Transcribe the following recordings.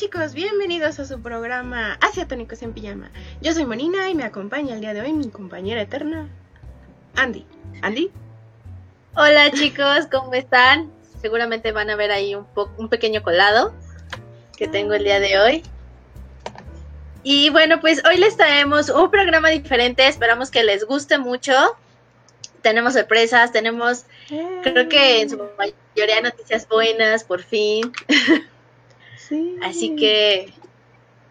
chicos, bienvenidos a su programa Asiatónicos en Pijama. Yo soy Monina y me acompaña el día de hoy mi compañera eterna, Andy. ¿Andy? Hola chicos, ¿cómo están? Seguramente van a ver ahí un, un pequeño colado que tengo el día de hoy. Y bueno, pues hoy les traemos un programa diferente, esperamos que les guste mucho. Tenemos sorpresas, tenemos, creo que en su mayoría noticias buenas, por fin. Así que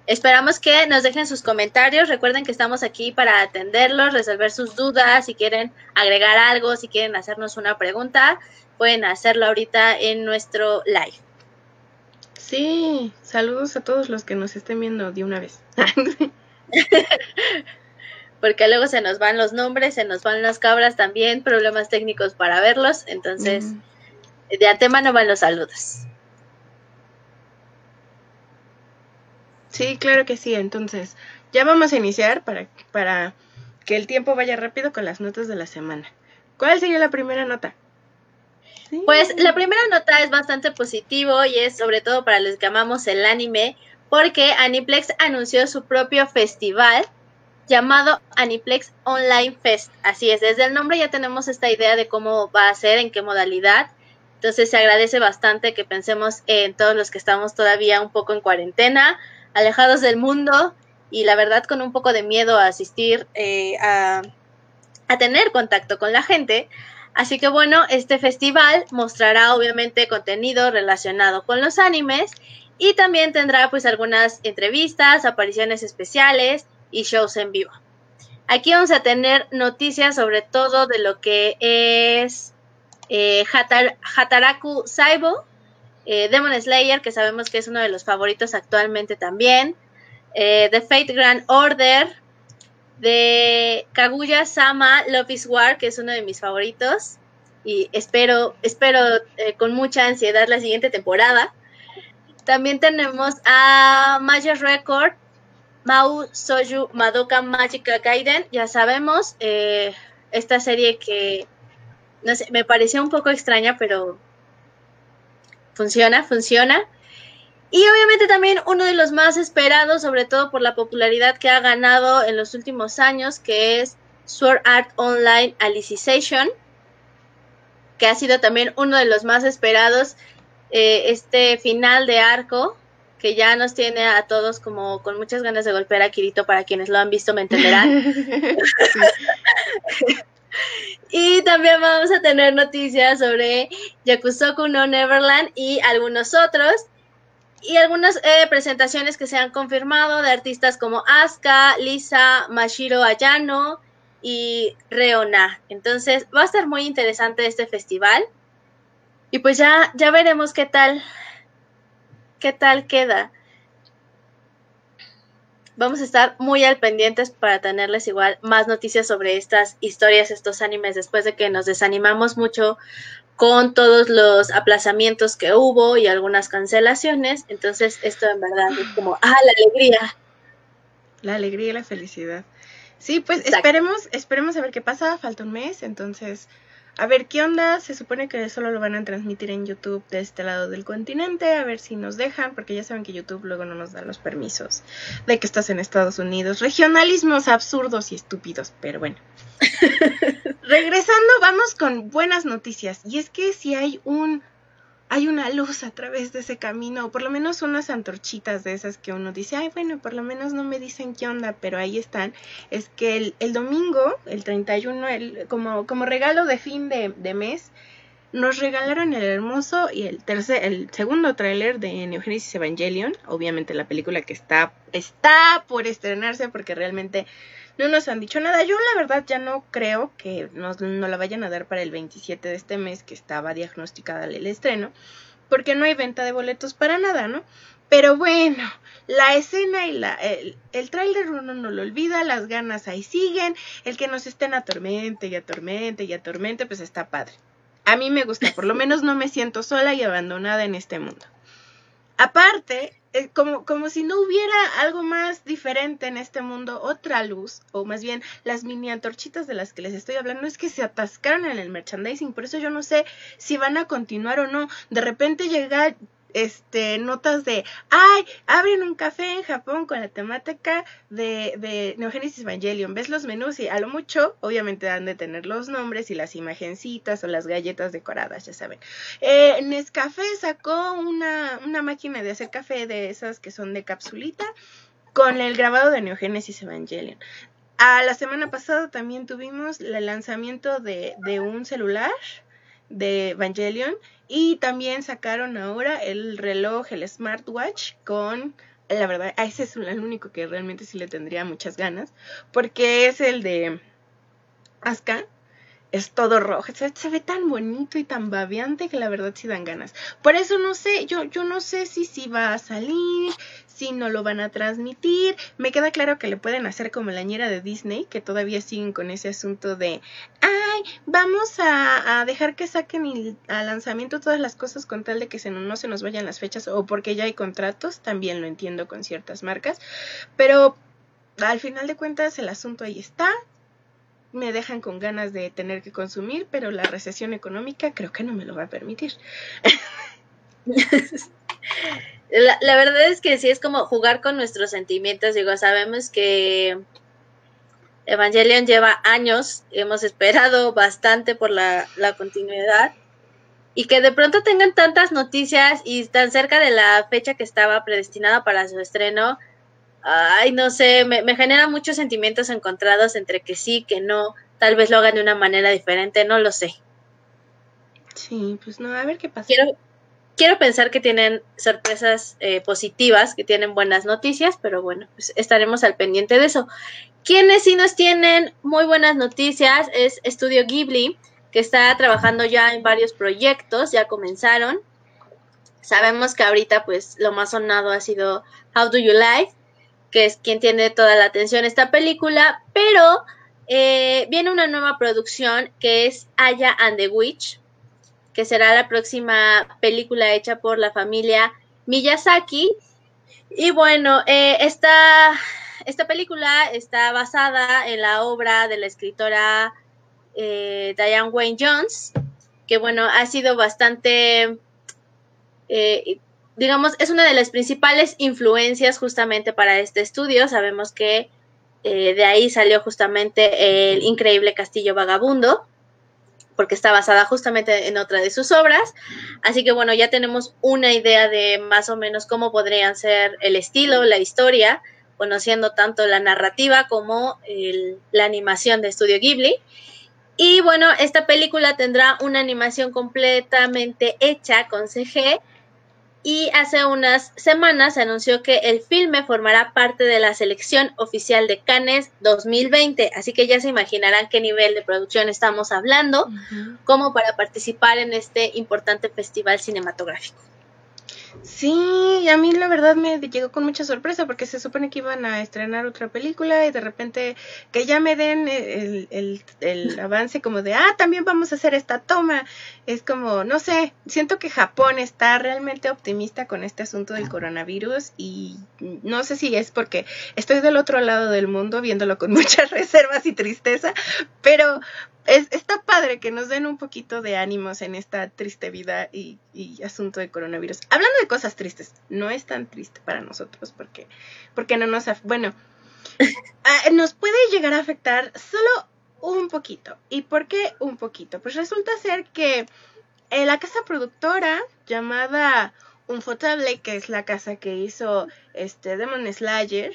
esperamos que nos dejen sus comentarios. Recuerden que estamos aquí para atenderlos, resolver sus dudas. Si quieren agregar algo, si quieren hacernos una pregunta, pueden hacerlo ahorita en nuestro live. Sí, saludos a todos los que nos estén viendo de una vez. Porque luego se nos van los nombres, se nos van las cabras también, problemas técnicos para verlos. Entonces, de antemano van los saludos. Sí, claro que sí. Entonces, ya vamos a iniciar para, para que el tiempo vaya rápido con las notas de la semana. ¿Cuál sería la primera nota? Pues la primera nota es bastante positivo y es sobre todo para los que amamos el anime, porque Aniplex anunció su propio festival llamado Aniplex Online Fest. Así es, desde el nombre ya tenemos esta idea de cómo va a ser, en qué modalidad. Entonces se agradece bastante que pensemos en todos los que estamos todavía un poco en cuarentena, alejados del mundo y la verdad con un poco de miedo a asistir eh, a, tener contacto con la gente. Así que bueno, este festival mostrará obviamente contenido relacionado con los animes y también tendrá pues algunas entrevistas, apariciones especiales y shows en vivo. Aquí vamos a tener noticias sobre todo de lo que es eh, Hataraku Saibo, eh, Demon Slayer, que sabemos que es uno de los favoritos actualmente también, eh, The Fate Grand Order, de Kaguya Sama Love is War, que es uno de mis favoritos, y espero, espero eh, con mucha ansiedad la siguiente temporada. También tenemos a Major Record, Mau Soju Madoka Magica Gaiden, ya sabemos, esta serie que, no sé, me pareció un poco extraña, pero funciona, funciona. Y obviamente también uno de los más esperados, sobre todo por la popularidad que ha ganado en los últimos años, que es Sword Art Online Alicization, que ha sido también uno de los más esperados, eh, este final de arco, que ya nos tiene a todos como con muchas ganas de golpear a Kirito, para quienes lo han visto me entenderán. Y también vamos a tener noticias sobre Yakusoku no Neverland y algunos otros. Y algunas eh, presentaciones que se han confirmado de artistas como Asuka, Lisa, Mashiro Ayano y Reona. Entonces va a estar muy interesante este festival. Y pues ya, ya veremos qué tal, qué tal queda vamos a estar muy al pendientes para tenerles igual más noticias sobre estas historias, estos animes, después de que nos desanimamos mucho con todos los aplazamientos que hubo y algunas cancelaciones. Entonces, esto en verdad es como, ah, la alegría. La alegría y la felicidad. Sí, pues esperemos, esperemos a ver qué pasa. Falta un mes, entonces a ver qué onda. Se supone que solo lo van a transmitir en YouTube de este lado del continente. A ver si nos dejan, porque ya saben que YouTube luego no nos da los permisos de que estás en Estados Unidos. Regionalismos absurdos y estúpidos, pero bueno. Regresando, vamos con buenas noticias. Y es que si hay un hay una luz a través de ese camino, o por lo menos unas antorchitas de esas que uno dice, ay, bueno, por lo menos no me dicen qué onda, pero ahí están. Es que el, domingo, el 31, el, como, como regalo de fin de, de, mes, nos regalaron el hermoso y el tercer, el segundo tráiler de Neo Genesis Evangelion, obviamente la película que está, está por estrenarse porque realmente no nos han dicho nada. Yo la verdad ya no creo que nos, no la vayan a dar para el 27 de este mes que estaba diagnosticada el estreno, porque no hay venta de boletos para nada, ¿no? Pero bueno, la escena y la, el, el tráiler uno no lo olvida, las ganas ahí siguen, el que nos estén atormente y atormente y atormente, pues está padre. A mí me gusta, por lo menos no me siento sola y abandonada en este mundo. Aparte, eh, como, como si no hubiera algo más diferente en este mundo, otra luz, o más bien las mini antorchitas de las que les estoy hablando, es que se atascaron en el merchandising, por eso yo no sé si van a continuar o no. De repente llega este, notas de, ay, abren un café en Japón con la temática de, de Neogénesis Evangelion. Ves los menús y a lo mucho, obviamente han de tener los nombres y las imagencitas o las galletas decoradas, ya saben. Eh, Nescafé sacó una, una máquina de hacer café de esas que son de capsulita con el grabado de Neogénesis Evangelion. A la semana pasada también tuvimos el lanzamiento de, de un celular de Evangelion. Y también sacaron ahora el reloj, el smartwatch con, la verdad, a ese es el único que realmente sí le tendría muchas ganas, porque es el de Asuka, es todo rojo, se, se, ve tan bonito y tan babeante que la verdad sí dan ganas. Por eso no sé, yo, yo no sé si sí va a salir, si no lo van a transmitir. Me queda claro que le pueden hacer como la ñera de Disney, que todavía siguen con ese asunto de, ay, vamos a, dejar que saquen al lanzamiento todas las cosas con tal de que no se nos vayan las fechas o porque ya hay contratos, también lo entiendo con ciertas marcas, pero al final de cuentas el asunto ahí está, me dejan con ganas de tener que consumir, pero la recesión económica creo que no me lo va a permitir. la, verdad es que sí es como jugar con nuestros sentimientos. Digo, sabemos que Evangelion lleva años, hemos esperado bastante por la, la continuidad. Y que de pronto tengan tantas noticias y tan cerca de la fecha que estaba predestinada para su estreno, ay, no sé, me, me genera muchos sentimientos encontrados entre que sí, que no, tal vez lo hagan de una manera diferente, no lo sé. Sí, pues no, a ver qué pasa. Quiero, quiero pensar que tienen sorpresas eh, positivas, que tienen buenas noticias, pero bueno, pues estaremos al pendiente de eso. Quienes sí nos tienen muy buenas noticias es Estudio Ghibli, que está trabajando ya en varios proyectos, ya comenzaron. Sabemos que ahorita pues lo más sonado ha sido How Do You Like, que es quien tiene toda la atención esta película, pero eh, viene una nueva producción que es Aya and the Witch, que será la próxima película hecha por la familia Miyazaki. Y bueno, eh, esta, esta, película está basada en la obra de la escritora eh, Diane Wayne Jones, que bueno, ha sido bastante digamos, es una de las principales influencias justamente para este estudio. Sabemos que eh, de ahí salió justamente el increíble Castillo Vagabundo, porque está basada justamente en otra de sus obras. Así que bueno, ya tenemos una idea de más o menos cómo podrían ser el estilo, la historia, conociendo tanto la narrativa como la animación de Estudio Ghibli. Y bueno, esta película tendrá una animación completamente hecha con CG y hace unas semanas se anunció que el filme formará parte de la selección oficial de Cannes 2020, así que ya se imaginarán qué nivel de producción estamos hablando como para participar en este importante festival cinematográfico. Sí, a mí la verdad me llegó con mucha sorpresa porque se supone que iban a estrenar otra película y de repente que ya me den el, el, el, avance como de, ah, también vamos a hacer esta toma. Es como, no sé, siento que Japón está realmente optimista con este asunto del coronavirus y no sé si es porque estoy del otro lado del mundo viéndolo con muchas reservas y tristeza, pero es, está padre que nos den un poquito de ánimos en esta triste vida y, asunto de coronavirus. Hablando de cosas tristes, no es tan triste para nosotros porque, porque no nos... Bueno, ah, nos puede llegar a afectar solo un poquito. ¿Y por qué un poquito? Pues resulta ser que en la casa productora llamada Unfotable, que es la casa que hizo este Demon Slayer,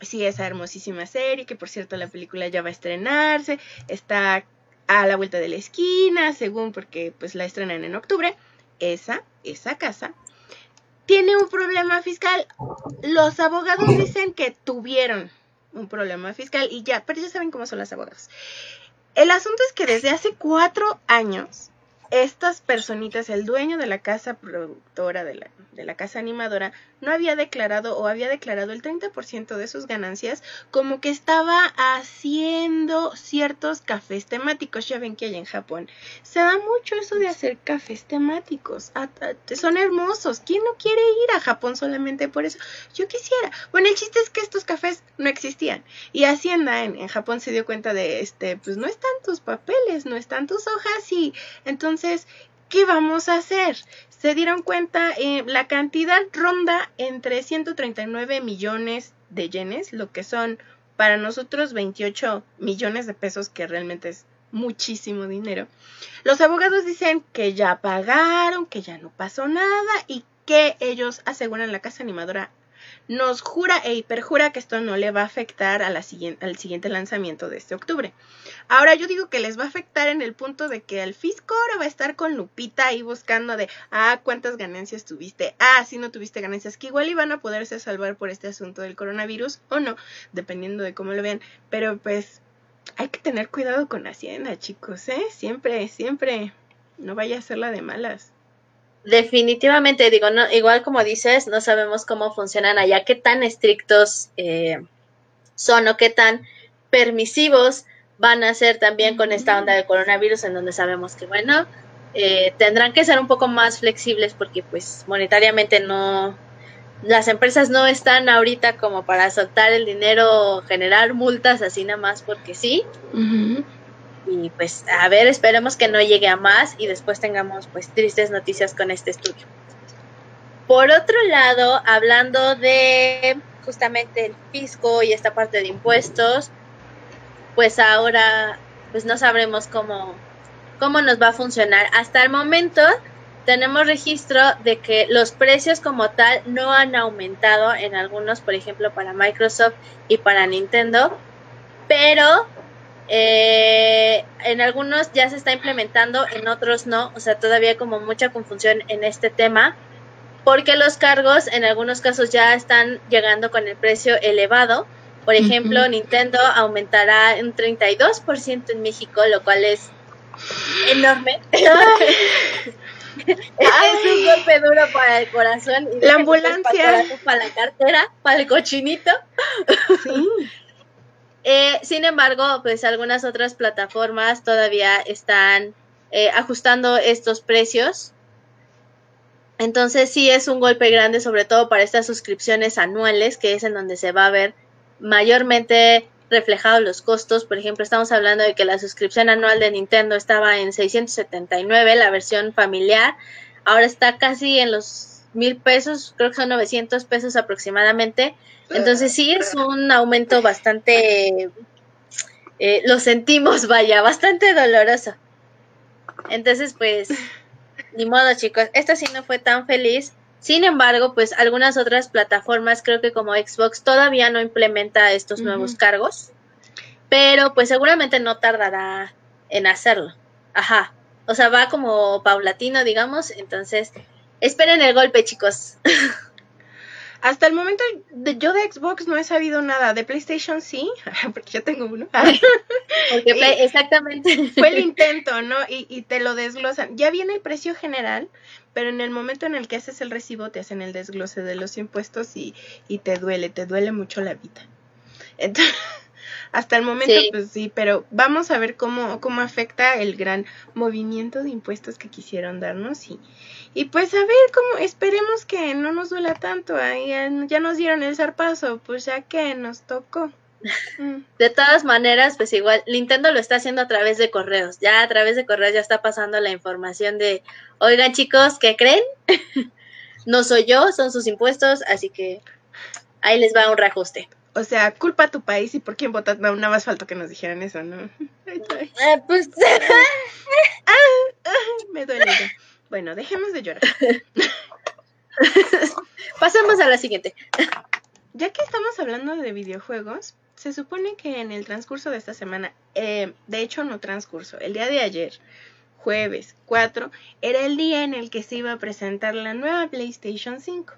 sí, esa hermosísima serie, que por cierto la película ya va a estrenarse, está a la vuelta de la esquina, según porque pues la estrenan en octubre, esa, esa casa, tiene un problema fiscal. Los abogados dicen que tuvieron un problema fiscal y ya, pero ya saben cómo son los abogados. El asunto es que desde hace cuatro años estas personitas, el dueño de la casa productora, de la, de la casa animadora, no había declarado o había declarado el 30% de sus ganancias como que estaba haciendo ciertos cafés temáticos. Ya ven que hay en Japón. Se da mucho eso de hacer cafés temáticos. son hermosos. ¿Quién no quiere ir a Japón solamente por eso? Yo quisiera. Bueno, el chiste es que estos cafés no existían. Y Hacienda en, en Japón se dio cuenta de, este, pues no están tus papeles, no están tus hojas y entonces ¿qué vamos a hacer? Se dieron cuenta, eh, la cantidad ronda entre 139 millones de yenes, lo que son para nosotros 28 millones de pesos, que realmente es muchísimo dinero. Los abogados dicen que ya pagaron, que ya no pasó nada y que ellos aseguran la casa animadora nos jura e hiperjura que esto no le va a afectar al siguiente lanzamiento de este octubre. Ahora yo digo que les va a afectar en el punto de que el fisco ahora va a estar con Lupita ahí buscando de, ah, cuántas ganancias tuviste, ah, si no tuviste ganancias, que igual iban a poderse salvar por este asunto del coronavirus o no, dependiendo de cómo lo vean, pero pues hay que tener cuidado con Hacienda, chicos, ¿eh? Siempre, siempre, no vaya a ser la de malas. Definitivamente, digo, no, igual como dices, no sabemos cómo funcionan allá, qué tan estrictos eh, son o qué tan permisivos van a ser también con esta onda de coronavirus, en donde sabemos que, bueno, eh, tendrán que ser un poco más flexibles porque, pues, monetariamente no, las empresas no están ahorita como para soltar el dinero, generar multas así nada más porque sí. Y pues a ver, esperemos que no llegue a más y después tengamos pues tristes noticias con este estudio. Por otro lado, hablando de justamente el fisco y esta parte de impuestos, pues ahora pues no sabremos cómo, cómo nos va a funcionar. Hasta el momento tenemos registro de que los precios como tal no han aumentado en algunos, por ejemplo, para Microsoft y para Nintendo, pero eh, en algunos ya se está implementando, en otros no, o sea, todavía como mucha confusión en este tema, porque los cargos en algunos casos ya están llegando con el precio elevado. Por ejemplo, Nintendo aumentará un 32% en México, lo cual es enorme. es un golpe duro para el corazón. Y la ambulancia. Para, la cartera, para el cochinito. Sí. Eh, sin embargo, pues algunas otras plataformas todavía están eh, ajustando estos precios. Entonces sí es un golpe grande, sobre todo para estas suscripciones anuales, que es en donde se va a ver mayormente reflejados los costos. Por ejemplo, estamos hablando de que la suscripción anual de Nintendo estaba en 679, la versión familiar. Ahora está casi en los mil pesos, creo que son 900 pesos aproximadamente. Entonces sí es un aumento bastante, eh, lo sentimos, vaya, bastante doloroso. Entonces pues, ni modo chicos, esta sí no fue tan feliz. Sin embargo, pues algunas otras plataformas, creo que como Xbox, todavía no implementa estos nuevos cargos. Pero pues seguramente no tardará en hacerlo. Ajá. O sea, va como paulatino, digamos. Entonces, esperen el golpe, chicos. Hasta el momento de, yo de Xbox no he sabido nada, de PlayStation sí, porque yo tengo uno. exactamente. Fue el intento, ¿no? Y, y, te lo desglosan. Ya viene el precio general, pero en el momento en el que haces el recibo te hacen el desglose de los impuestos y, y te duele, te duele mucho la vida. Entonces, hasta el momento, pues sí, pero vamos a ver cómo, cómo afecta el gran movimiento de impuestos que quisieron darnos y, y pues a ver cómo, esperemos que no nos duela tanto, ya nos dieron el zarpazo, pues ya que nos tocó. Mm. De todas maneras, pues igual Nintendo lo está haciendo a través de correos. Ya a través de correos ya está pasando la información de, oigan chicos, ¿qué creen? no soy yo, son sus impuestos, así que ahí les va un reajuste. O sea, culpa a tu país y por quién votas. No, nada más faltó que nos dijeran eso, ¿no? Eh, pues. Ah, ah, me duele. Bueno, dejemos de llorar. Pasemos a la siguiente. Ya que estamos hablando de videojuegos, se supone que en el transcurso de esta semana, eh, de hecho no transcurso, el día de ayer, jueves 4, era el día en el que se iba a presentar la nueva PlayStation 5.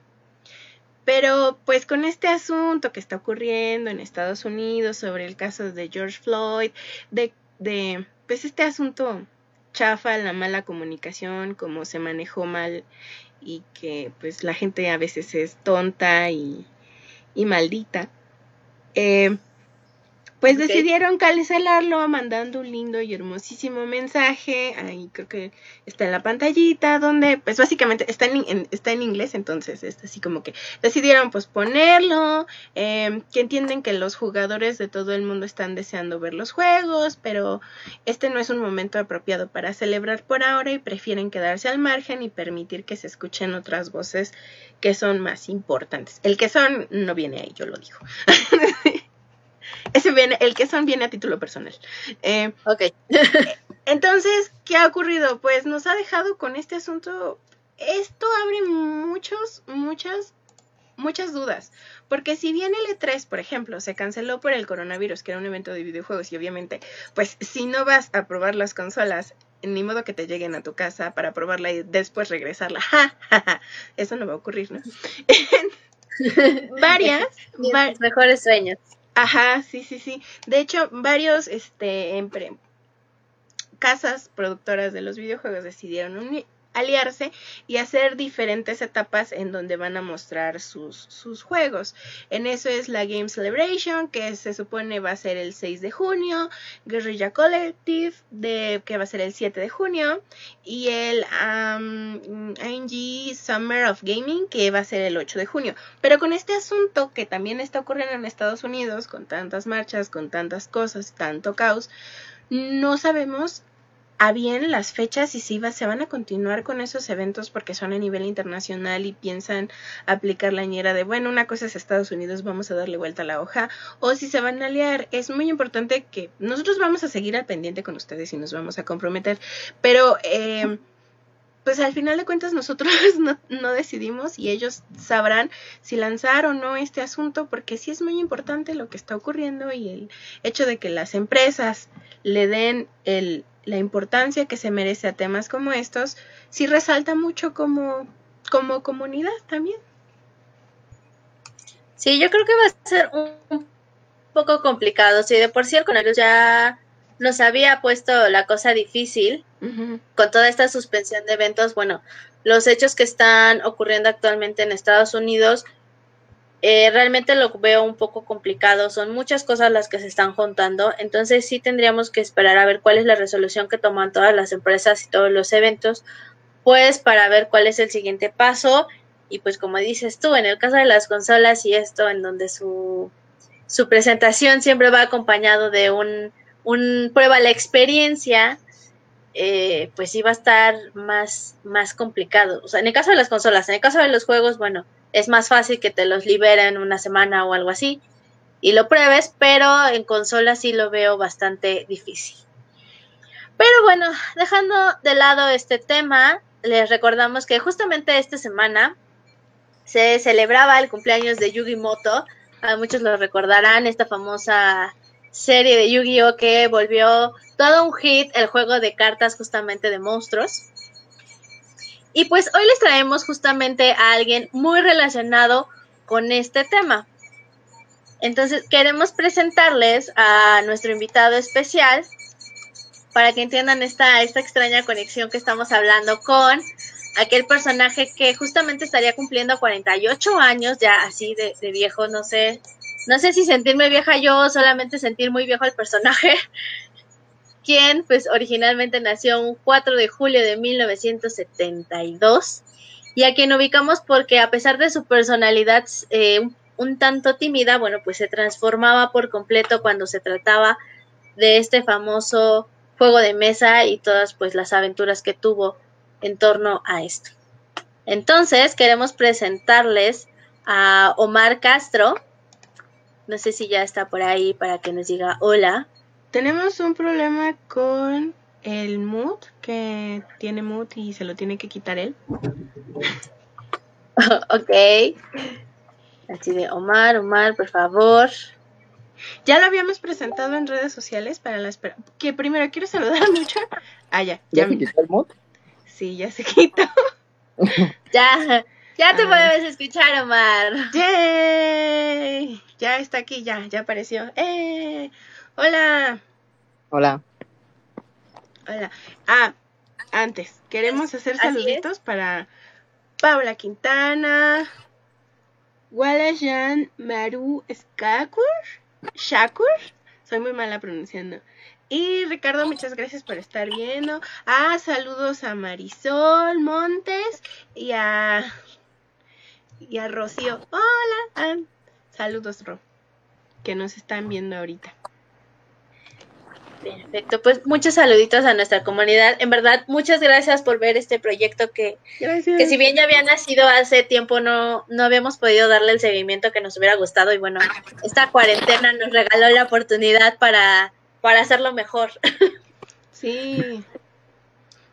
Pero pues con este asunto que está ocurriendo en Estados Unidos sobre el caso de George Floyd, de, de pues este asunto chafa, la mala comunicación, cómo se manejó mal y que pues la gente a veces es tonta y, y maldita. Eh, Pues decidieron cancelarlo mandando un lindo y hermosísimo mensaje. Ahí creo que está en la pantallita donde, pues básicamente está en, está en inglés, entonces es así como que decidieron posponerlo. Eh, que entienden que los jugadores de todo el mundo están deseando ver los juegos, pero este no es un momento apropiado para celebrar por ahora y prefieren quedarse al margen y permitir que se escuchen otras voces que son más importantes. El que son no viene ahí, yo lo digo. Ese viene, el que son viene a título personal. Eh, ok. entonces, ¿qué ha ocurrido? Pues nos ha dejado con este asunto. Esto abre muchos, muchas, muchas dudas. Porque si bien el E3, por ejemplo, se canceló por el coronavirus, que era un evento de videojuegos, y obviamente, pues si no vas a probar las consolas, ni modo que te lleguen a tu casa para probarla y después regresarla. Eso no va a ocurrir, ¿no? Varias. mejores sueños. Ajá, sí, sí, sí. De hecho, varios este, casas productoras de los videojuegos decidieron aliarse y hacer diferentes etapas en donde van a mostrar sus, sus juegos. En eso es la Game Celebration, que se supone va a ser el 6 de junio, Guerrilla Collective, que va a ser el 7 de junio, y el um, ING Summer of Gaming, que va a ser el 8 de junio. Pero con este asunto que también está ocurriendo en Estados Unidos, con tantas marchas, con tantas cosas, tanto caos, no sabemos a bien las fechas y si va, se van a continuar con esos eventos porque son a nivel internacional y piensan aplicar la ñera de, bueno, una cosa es Estados Unidos, vamos a darle vuelta a la hoja, o si se van a aliar, es muy importante que nosotros vamos a seguir al pendiente con ustedes y nos vamos a comprometer, pero... Eh, pues al final de cuentas nosotros no, no, decidimos y ellos sabrán si lanzar o no este asunto porque sí es muy importante lo que está ocurriendo y el hecho de que las empresas le den el, la importancia que se merece a temas como estos, sí resalta mucho como, como comunidad también. Sí, yo creo que va a ser un poco complicado. Si de por sí el coronavirus ya nos había puesto la cosa difícil con toda esta suspensión de eventos, bueno, los hechos que están ocurriendo actualmente en Estados Unidos eh, realmente lo veo un poco complicado. Son muchas cosas las que se están juntando. Entonces sí tendríamos que esperar a ver cuál es la resolución que toman todas las empresas y todos los eventos, pues para ver cuál es el siguiente paso. Y pues como dices tú, en el caso de las consolas y esto, en donde su, su presentación siempre va acompañado de un, un prueba la experiencia, eh, pues sí va a estar más, más complicado. O sea, en el caso de las consolas, en el caso de los juegos, bueno, es más fácil que te los liberen una semana o algo así y lo pruebes, pero en consola sí lo veo bastante difícil. Pero bueno, dejando de lado este tema, les recordamos que justamente esta semana se celebraba el cumpleaños de Yugi Moto. A muchos lo recordarán, esta famosa serie de Yu-Gi-Oh que volvió todo un hit el juego de cartas justamente de monstruos. Y pues hoy les traemos justamente a alguien muy relacionado con este tema. Entonces queremos presentarles a nuestro invitado especial para que entiendan esta, esta extraña conexión que estamos hablando con aquel personaje que justamente estaría cumpliendo 48 años, ya así de, viejo, no sé, no sé si sentirme vieja yo o solamente sentir muy viejo el personaje, quien pues originalmente nació un 4 de julio de 1972 y a quien ubicamos porque a pesar de su personalidad eh, un, tanto tímida, bueno, pues se transformaba por completo cuando se trataba de este famoso juego de mesa y todas pues las aventuras que tuvo en torno a esto. Entonces queremos presentarles a Omar Castro. No sé si ya está por ahí para que nos diga hola. Tenemos un problema con el mood, que tiene mood y se lo tiene que quitar él. ok. Así de Omar, Omar, por favor. Ya lo habíamos presentado en redes sociales para la espera. Que primero quiero saludar mucho. Ah, ya. ¿Ya, se quitó el mood? Sí, ya se quitó. ya, ya te ah. puedes escuchar, Omar. ¡Yay! Ya está aquí, ya, ya apareció. ¡Eh! Hola. Hola. Hola. Ah, antes, queremos hacer saluditos para Paula Quintana, Walayan Maru Skakur, Shakur. Soy muy mala pronunciando. Y Ricardo, muchas gracias por estar viendo. Ah, saludos a Marisol Montes y a y a Rocío. Hola. Ah, saludos, Ro. Que nos están viendo ahorita. Perfecto, pues muchos saluditos a nuestra comunidad. En verdad, muchas gracias por ver este proyecto que, que si bien ya había nacido hace tiempo, no, no habíamos podido darle el seguimiento que nos hubiera gustado. Y bueno, esta cuarentena nos regaló la oportunidad para, para hacerlo mejor. Sí.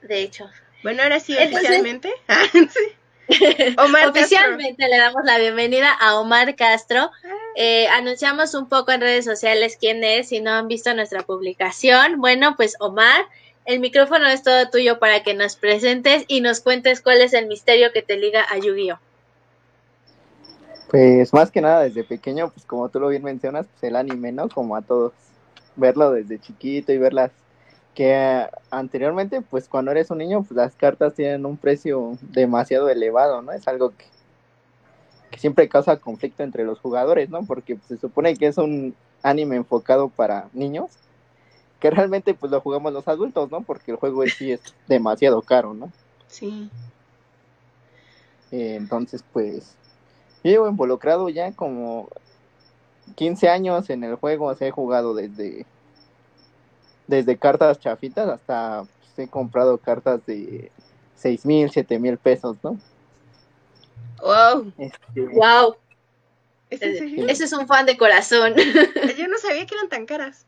De hecho. Bueno, ahora sí, oficialmente. Omar Oficialmente le damos la bienvenida a Omar Castro. Eh, anunciamos un poco en redes sociales quién es, si no han visto nuestra publicación. Bueno, pues Omar, el micrófono es todo tuyo para que nos presentes y nos cuentes cuál es el misterio que te liga a Yu-Gi-Oh. Pues más que nada desde pequeño, pues como tú lo bien mencionas, pues el anime, ¿no? Como a todos, verlo desde chiquito y verlas que anteriormente, pues cuando eres un niño, pues las cartas tienen un precio demasiado elevado, ¿no? Es algo que, siempre causa conflicto entre los jugadores, ¿no? Porque pues, se supone que es un anime enfocado para niños, que realmente pues lo jugamos los adultos, ¿no? Porque el juego en sí es demasiado caro, ¿no? Sí. Eh, entonces, pues, yo llevo involucrado ya como 15 años en el juego, o sea, he jugado desde desde cartas chafitas hasta pues, he comprado cartas de seis mil, siete mil pesos, ¿no? Wow. Este, wow. Ese es un fan de corazón. Yo no sabía que eran tan caras.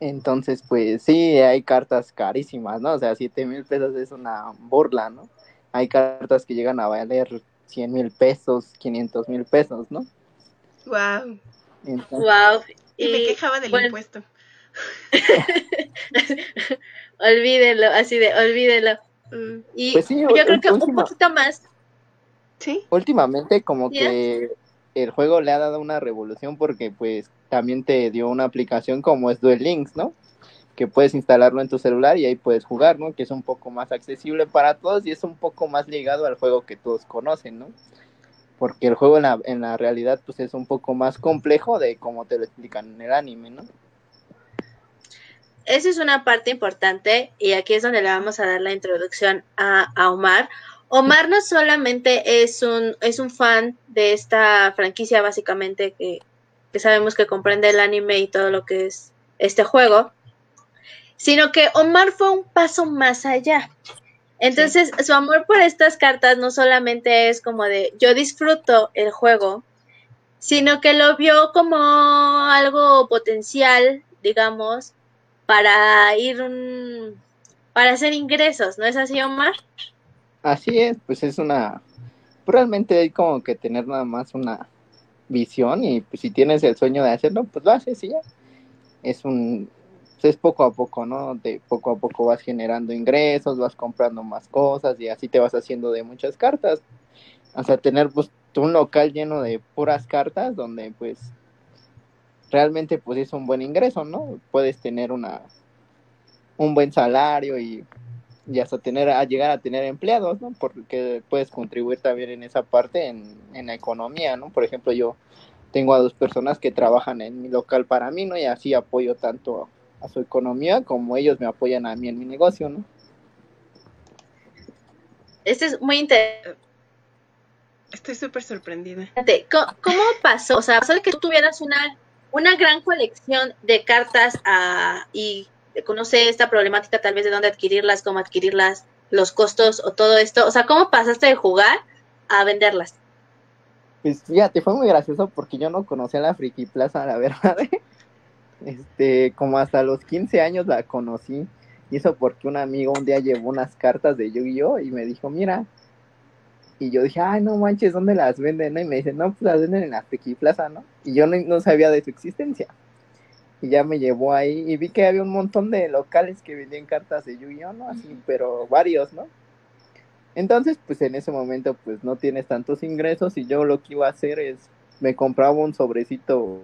Entonces, pues sí, hay cartas carísimas, ¿no? O sea, siete mil pesos es una burla, ¿no? Hay cartas que llegan a valer cien mil pesos, quinientos mil pesos, ¿no? Wow. wow. Y, me quejaba del impuesto. olvídelo, así de, olvídelo. Mm. Y pues yo creo que un poquito más. Sí. Últimamente como que el juego le ha dado una revolución porque pues también te dio una aplicación como es Duel Links, ¿no? Que puedes instalarlo en tu celular y ahí puedes jugar, ¿no? Que es un poco más accesible para todos y es un poco más ligado al juego que todos conocen, ¿no? Porque el juego en la, en la realidad pues es un poco más complejo de como te lo explican en el anime, ¿no? Esa es una parte importante y aquí es donde le vamos a dar la introducción a, Omar. Omar no solamente es un, es un fan de esta franquicia básicamente que, sabemos que comprende el anime y todo lo que es este juego, sino que Omar fue un paso más allá. Entonces, su amor por estas cartas no solamente es como de yo disfruto el juego, sino que lo vio como algo potencial, digamos, para ir un, para hacer ingresos, ¿no es así, Omar? Así es, pues es una, realmente hay como que tener nada más una visión y pues si tienes el sueño de hacerlo, pues lo haces y ya. Es un, es poco a poco, ¿no? De poco a poco vas generando ingresos, vas comprando más cosas y así te vas haciendo de muchas cartas. O sea, tener pues un local lleno de puras cartas donde pues realmente pues es un buen ingreso, ¿no? Puedes tener una un buen salario y, y hasta tener a llegar a tener empleados, ¿no? Porque puedes contribuir también en esa parte en, en la economía, ¿no? Por ejemplo, yo tengo a dos personas que trabajan en mi local para mí, ¿no? Y así apoyo tanto a, su economía como ellos me apoyan a mí en mi negocio, ¿no? Este es muy interesante. Estoy súper sorprendida. ¿Cómo, pasó? O sea, pasó que tú tuvieras una una gran colección de cartas ah, y conoce esta problemática tal vez de dónde adquirirlas, cómo adquirirlas, los costos o todo esto. O sea, ¿cómo pasaste de jugar a venderlas? Pues fíjate, fue muy gracioso porque yo no conocía la Friki Plaza, la verdad. Este, como hasta los 15 años la conocí. Y eso porque un amigo un día llevó unas cartas de Yu-Gi-Oh! y me dijo, mira, y yo dije, ay, no manches, ¿dónde las venden? Y me dice, no, pues las venden en la Friki Plaza, ¿no? Y yo no, sabía de su existencia. Y ya me llevó ahí y vi que había un montón de locales que vendían cartas de Yu-Gi-Oh, ¿no? Así, pero varios, ¿no? Entonces, pues en ese momento, pues no tienes tantos ingresos y yo lo que iba a hacer es, me compraba un sobrecito,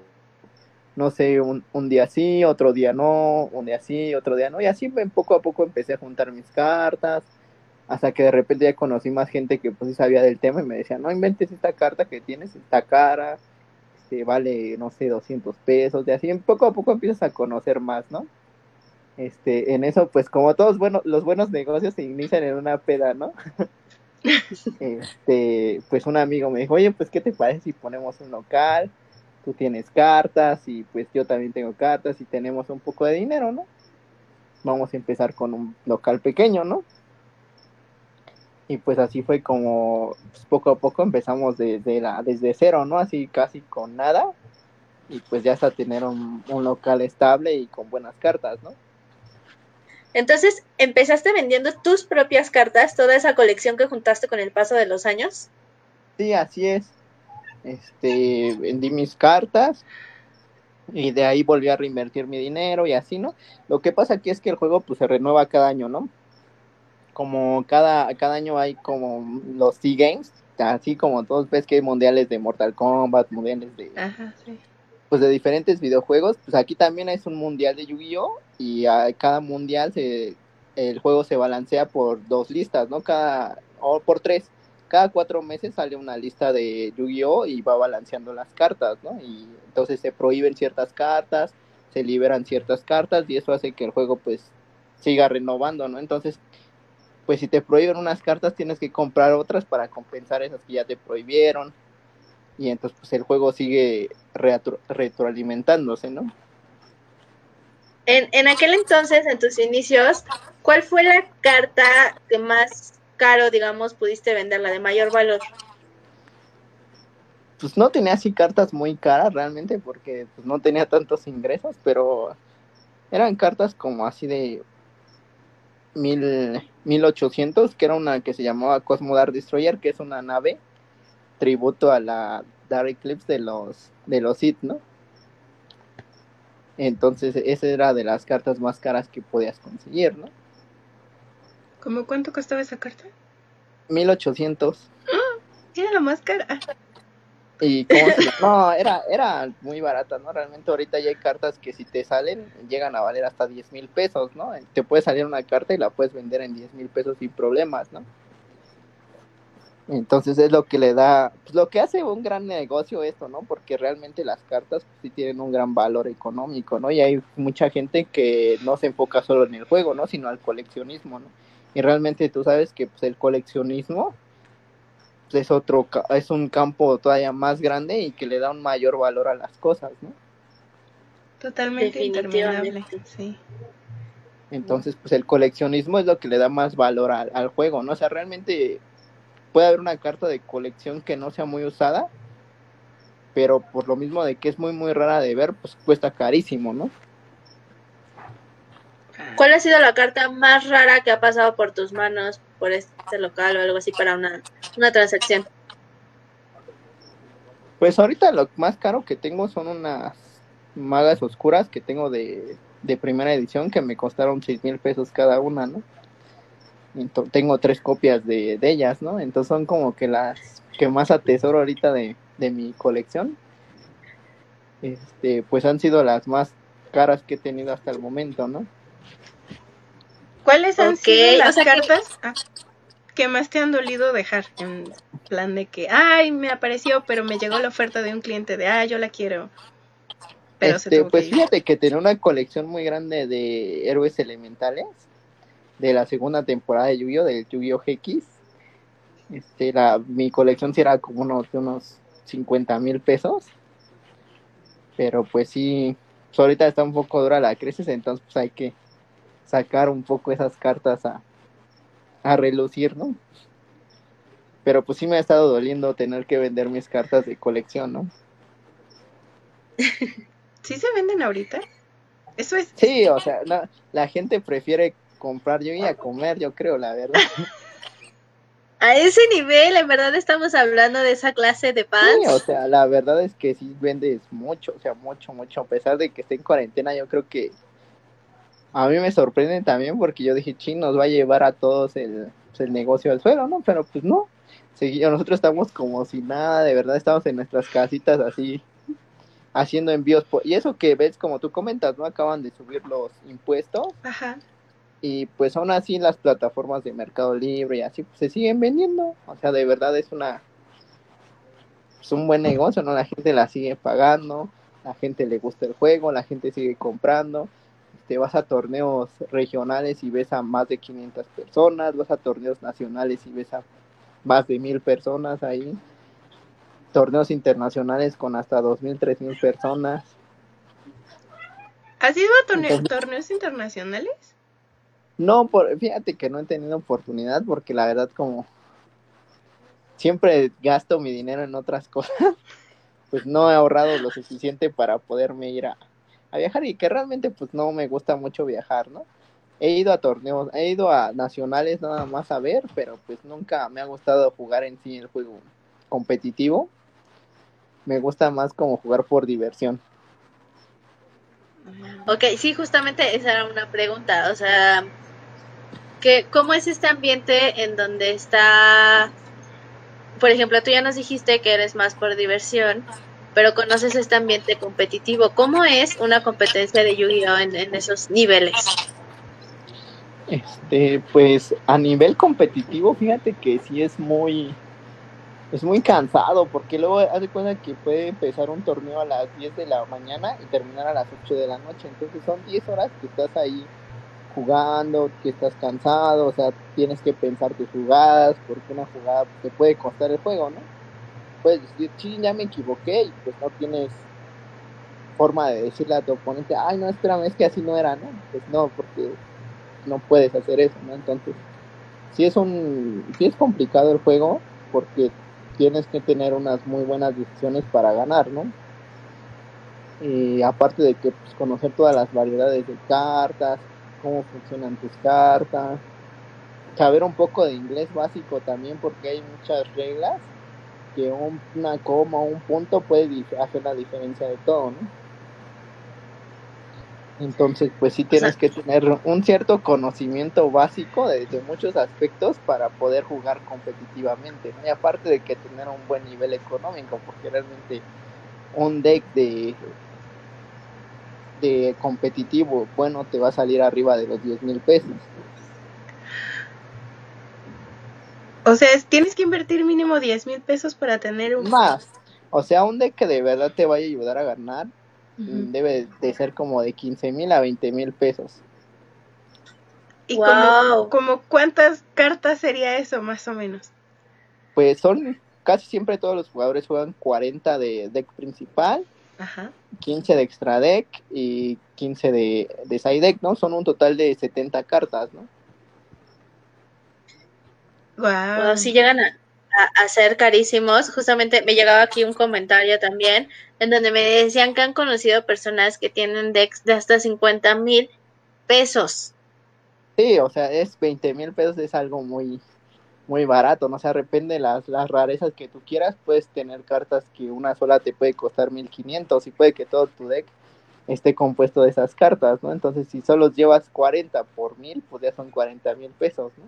no sé, un, un día sí, otro día no, un día sí, otro día no, y así poco a poco empecé a juntar mis cartas, hasta que de repente ya conocí más gente que pues sabía del tema y me decía, no inventes esta carta que tienes, esta cara, este, vale, no sé, 200 pesos, y así poco a poco empiezas a conocer más, ¿no? Este, en eso, pues como todos bueno, los buenos negocios se inician en una peda, ¿no? este, pues un amigo me dijo, oye, pues, ¿qué te parece si ponemos un local? Tú tienes cartas y pues yo también tengo cartas y tenemos un poco de dinero, ¿no? Vamos a empezar con un local pequeño, ¿no? Y pues así fue como pues, poco a poco empezamos desde, la, desde cero, ¿no? Así casi con nada. Y pues ya hasta tener un, un local estable y con buenas cartas, ¿no? Entonces, ¿empezaste vendiendo tus propias cartas, toda esa colección que juntaste con el paso de los años? Sí, así es. Este, vendí mis cartas y de ahí volví a reinvertir mi dinero y así, ¿no? Lo que pasa aquí es que el juego pues se renueva cada año, ¿no? Como cada, cada año hay como los C-Games, así como todos ves que hay mundiales de Mortal Kombat, mundiales de... Ajá, sí pues de diferentes videojuegos, pues aquí también es un mundial de Yu-Gi-Oh y a cada mundial se el juego se balancea por dos listas, ¿no? Cada o por tres. Cada cuatro meses sale una lista de Yu-Gi-Oh y va balanceando las cartas, ¿no? Y entonces se prohíben ciertas cartas, se liberan ciertas cartas y eso hace que el juego pues siga renovando, ¿no? Entonces, pues si te prohíben unas cartas tienes que comprar otras para compensar esas que ya te prohibieron y entonces pues el juego sigue retroalimentándose, ¿no? En, en aquel entonces, en tus inicios, ¿cuál fue la carta que más caro, digamos, pudiste venderla, de mayor valor? Pues no tenía así cartas muy caras realmente porque pues, no tenía tantos ingresos, pero eran cartas como así de mil, 1800, que era una que se llamaba Cosmo Dark Destroyer, que es una nave tributo a la Dark Eclipse de los de los Sith, ¿no? Entonces, esa era de las cartas más caras que podías conseguir, ¿no? ¿Cómo cuánto costaba esa carta? 1800. ¡Ah! Era la más cara. Y cómo no, era, era muy barata, ¿no? Realmente ahorita ya hay cartas que si te salen llegan a valer hasta 10 mil pesos, ¿no? Te puede salir una carta y la puedes vender en 10 mil pesos sin problemas, ¿no? Entonces es lo que le da, pues lo que hace un gran negocio esto, ¿no? Porque realmente las cartas pues, sí tienen un gran valor económico, ¿no? Y hay mucha gente que no se enfoca solo en el juego, ¿no? Sino al coleccionismo, ¿no? Y realmente tú sabes que pues, el coleccionismo es otro, es un campo todavía más grande y que le da un mayor valor a las cosas, ¿no? Totalmente interminable, sí. Entonces, pues el coleccionismo es lo que le da más valor al, al juego, ¿no? O sea, realmente puede haber una carta de colección que no sea muy usada, pero por lo mismo de que es muy muy rara de ver, pues cuesta carísimo, ¿no? ¿Cuál ha sido la carta más rara que ha pasado por tus manos por este local o algo así para una, una transacción? Pues ahorita lo más caro que tengo son unas magas oscuras que tengo de, de primera edición que me costaron seis mil pesos cada una, ¿no? tengo tres copias de, ellas, ¿no? Entonces son como que las que más atesoro ahorita de, mi colección. Este, pues han sido las más caras que he tenido hasta el momento, ¿no? ¿Cuáles han sido las cartas ah, que... más te han dolido dejar? En plan de que, ay, me apareció, pero me llegó la oferta de un cliente de, ay, yo la quiero. Pero este, pues fíjate que tenía una colección muy grande de héroes elementales de la segunda temporada de Yu-Gi-Oh! del Yu-Gi-Oh! GX. Este, la, mi colección sí era como unos, unos 50 mil pesos. Pero pues sí, pues ahorita está un poco dura la crisis, entonces pues hay que sacar un poco esas cartas a, a relucir, ¿no? Pero pues sí me ha estado doliendo tener que vender mis cartas de colección, ¿no? ¿Sí se venden ahorita? Eso es. Sí, o sea, la gente prefiere comprar yo y a comer, yo creo, la verdad. A ese nivel, en verdad estamos hablando de esa clase de pan. Sí, o sea, la verdad es que sí vendes mucho, o sea, mucho, mucho. A pesar de que esté en cuarentena, yo creo que a mí me sorprende también porque yo dije, ching, nos va a llevar a todos el, pues, el negocio al suelo, ¿no? Pero pues no. nosotros estamos como si nada, de verdad estamos en nuestras casitas así, haciendo envíos. y eso que ves, como tú comentas, ¿no? Acaban de subir los impuestos. Ajá y pues aún así las plataformas de Mercado Libre y así pues, se siguen vendiendo. O sea, de verdad es una pues un buen negocio, ¿no? La gente la sigue pagando, la gente le gusta el juego, la gente sigue comprando. Te vas a torneos regionales y ves a más de 500 personas, vas a torneos nacionales y ves a más de mil personas ahí. Torneos internacionales con hasta dos mil, tres mil personas. ¿Has ido a torneos internacionales? No, por, fíjate que no he tenido oportunidad porque la verdad como siempre gasto mi dinero en otras cosas, pues no he ahorrado lo suficiente para poderme ir a, viajar y que realmente pues no me gusta mucho viajar, ¿no? He ido a torneos, he ido a nacionales nada más a ver, pero pues nunca me ha gustado jugar en sí el juego competitivo. Me gusta más como jugar por diversión. Ok, sí, justamente esa era una pregunta, o sea, que ¿cómo es este ambiente en donde está por ejemplo, tú ya nos dijiste que eres más por diversión, pero conoces este ambiente competitivo. ¿Cómo es una competencia de Yu-Gi-Oh en, esos niveles? Este, pues a nivel competitivo, fíjate que sí es muy es muy cansado porque luego haz de cuenta que puede empezar un torneo a las 10 de la mañana y terminar a las 8 de la noche, entonces son 10 horas que estás ahí jugando, que estás cansado, o sea, tienes que pensar tus jugadas, porque una jugada te puede costar el juego, ¿no? Puedes decir, sí, ya me equivoqué y pues no tienes forma de decirle a tu oponente, ay, no, espérame, es que así no era, ¿no? Pues no, porque no puedes hacer eso, ¿no? Entonces, sí es un, sí es complicado el juego porque tienes que tener unas muy buenas decisiones para ganar, ¿no? Y aparte de que pues, conocer todas las variedades de cartas, cómo funcionan tus cartas, saber un poco de inglés básico también porque hay muchas reglas que una coma o un punto puede hacer la diferencia de todo, ¿no? Entonces, pues sí tienes que tener un cierto conocimiento básico de, muchos aspectos para poder jugar competitivamente, ¿no? Y aparte de que tener un buen nivel económico, porque realmente un deck de de competitivo bueno te va a salir arriba de los 10 mil pesos. O sea, tienes que invertir mínimo 10 mil pesos para tener un... Más. O sea, un deck que de verdad te vaya a ayudar a ganar debe de ser como de 15 mil a 20 mil pesos. ¿Y como, como cuántas cartas sería eso más o menos? Pues son casi siempre todos los jugadores juegan 40 de deck principal Ajá. 15 de extra deck y 15 de, de side deck, ¿no? Son un total de 70 cartas, ¿no? Wow. si llegan a, a, ser carísimos. Justamente me llegaba aquí un comentario también en donde me decían que han conocido personas que tienen decks de hasta 50 mil pesos. Sí, o sea, es 20 mil pesos, es algo muy, muy barato, no se sea, depende de las, las rarezas que tú quieras, puedes tener cartas que una sola te puede costar 1500 y puede que todo tu deck esté compuesto de esas cartas, ¿no? Entonces, si solo llevas 40 por mil, pues ya son 40 mil pesos, ¿no?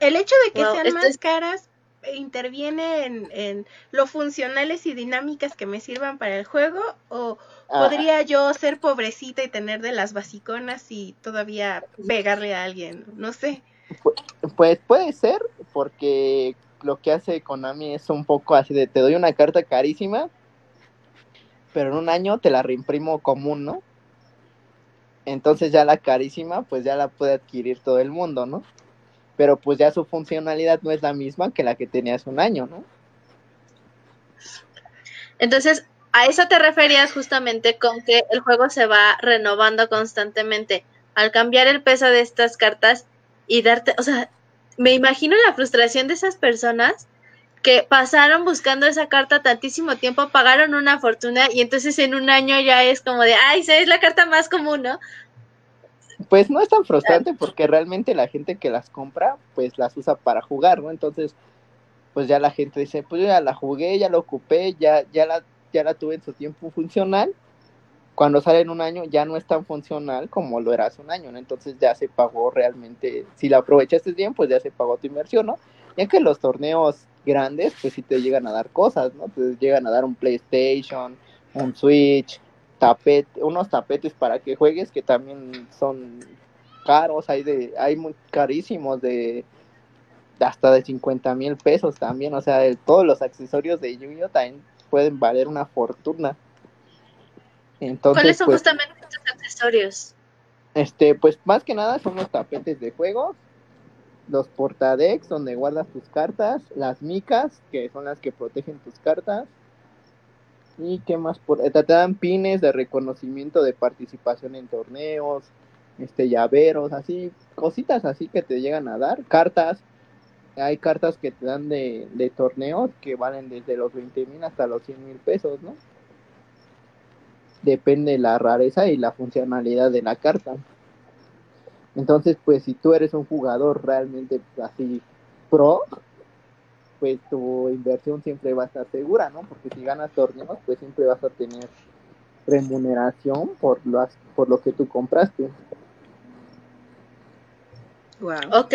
El hecho de que sean más caras interviene en, en, lo funcionales y dinámicas que me sirvan para el juego o ah. podría yo ser pobrecita y tener de las basiconas y todavía pegarle a alguien, no sé. Pues puede ser, porque lo que hace Konami es un poco así de te doy una carta carísima, pero en un año te la reimprimo común, ¿no? Entonces ya la carísima, pues ya la puede adquirir todo el mundo, ¿no? Pero pues ya su funcionalidad no es la misma que la que tenías un año, ¿no? Entonces, a eso te referías justamente con que el juego se va renovando constantemente. Al cambiar el peso de estas cartas, y darte, o sea, me imagino la frustración de esas personas que pasaron buscando esa carta tantísimo tiempo, pagaron una fortuna y entonces en un año ya es como de, ay, es la carta más común, ¿no? Pues no es tan frustrante porque realmente la gente que las compra, pues las usa para jugar, ¿no? Entonces, pues ya la gente dice, pues ya la jugué, ya la ocupé, ya, ya la, ya la tuve en su tiempo funcional cuando sale en un año ya no es tan funcional como lo era hace un año, ¿no? Entonces ya se pagó realmente, si la aprovechaste bien, pues ya se pagó tu inversión, ¿no? Ya que los torneos grandes, pues sí te llegan a dar cosas, ¿no? Te llegan a dar un PlayStation, un Switch, tapete, unos tapetes para que juegues que también son caros, hay de, hay muy carísimos de hasta de 50 mil pesos también, o sea, todos los accesorios de Yu-Gi-Oh también pueden valer una fortuna. Entonces, ¿Cuáles son pues, justamente estos accesorios? Este, pues más que nada son los tapetes de juego, los portadex donde guardas tus cartas, las micas, que son las que protegen tus cartas, y qué más por te dan pines de reconocimiento de participación en torneos, este llaveros, así, cositas así que te llegan a dar, cartas, hay cartas que te dan de, de torneos que valen desde los 20 mil hasta los 100 mil pesos, ¿no? Depende la rareza y la funcionalidad de la carta. Entonces, pues si tú eres un jugador realmente así pro, pues tu inversión siempre va a estar segura, ¿no? Porque si ganas torneos, pues siempre vas a tener remuneración por lo, por lo que tú compraste. Wow. Ok.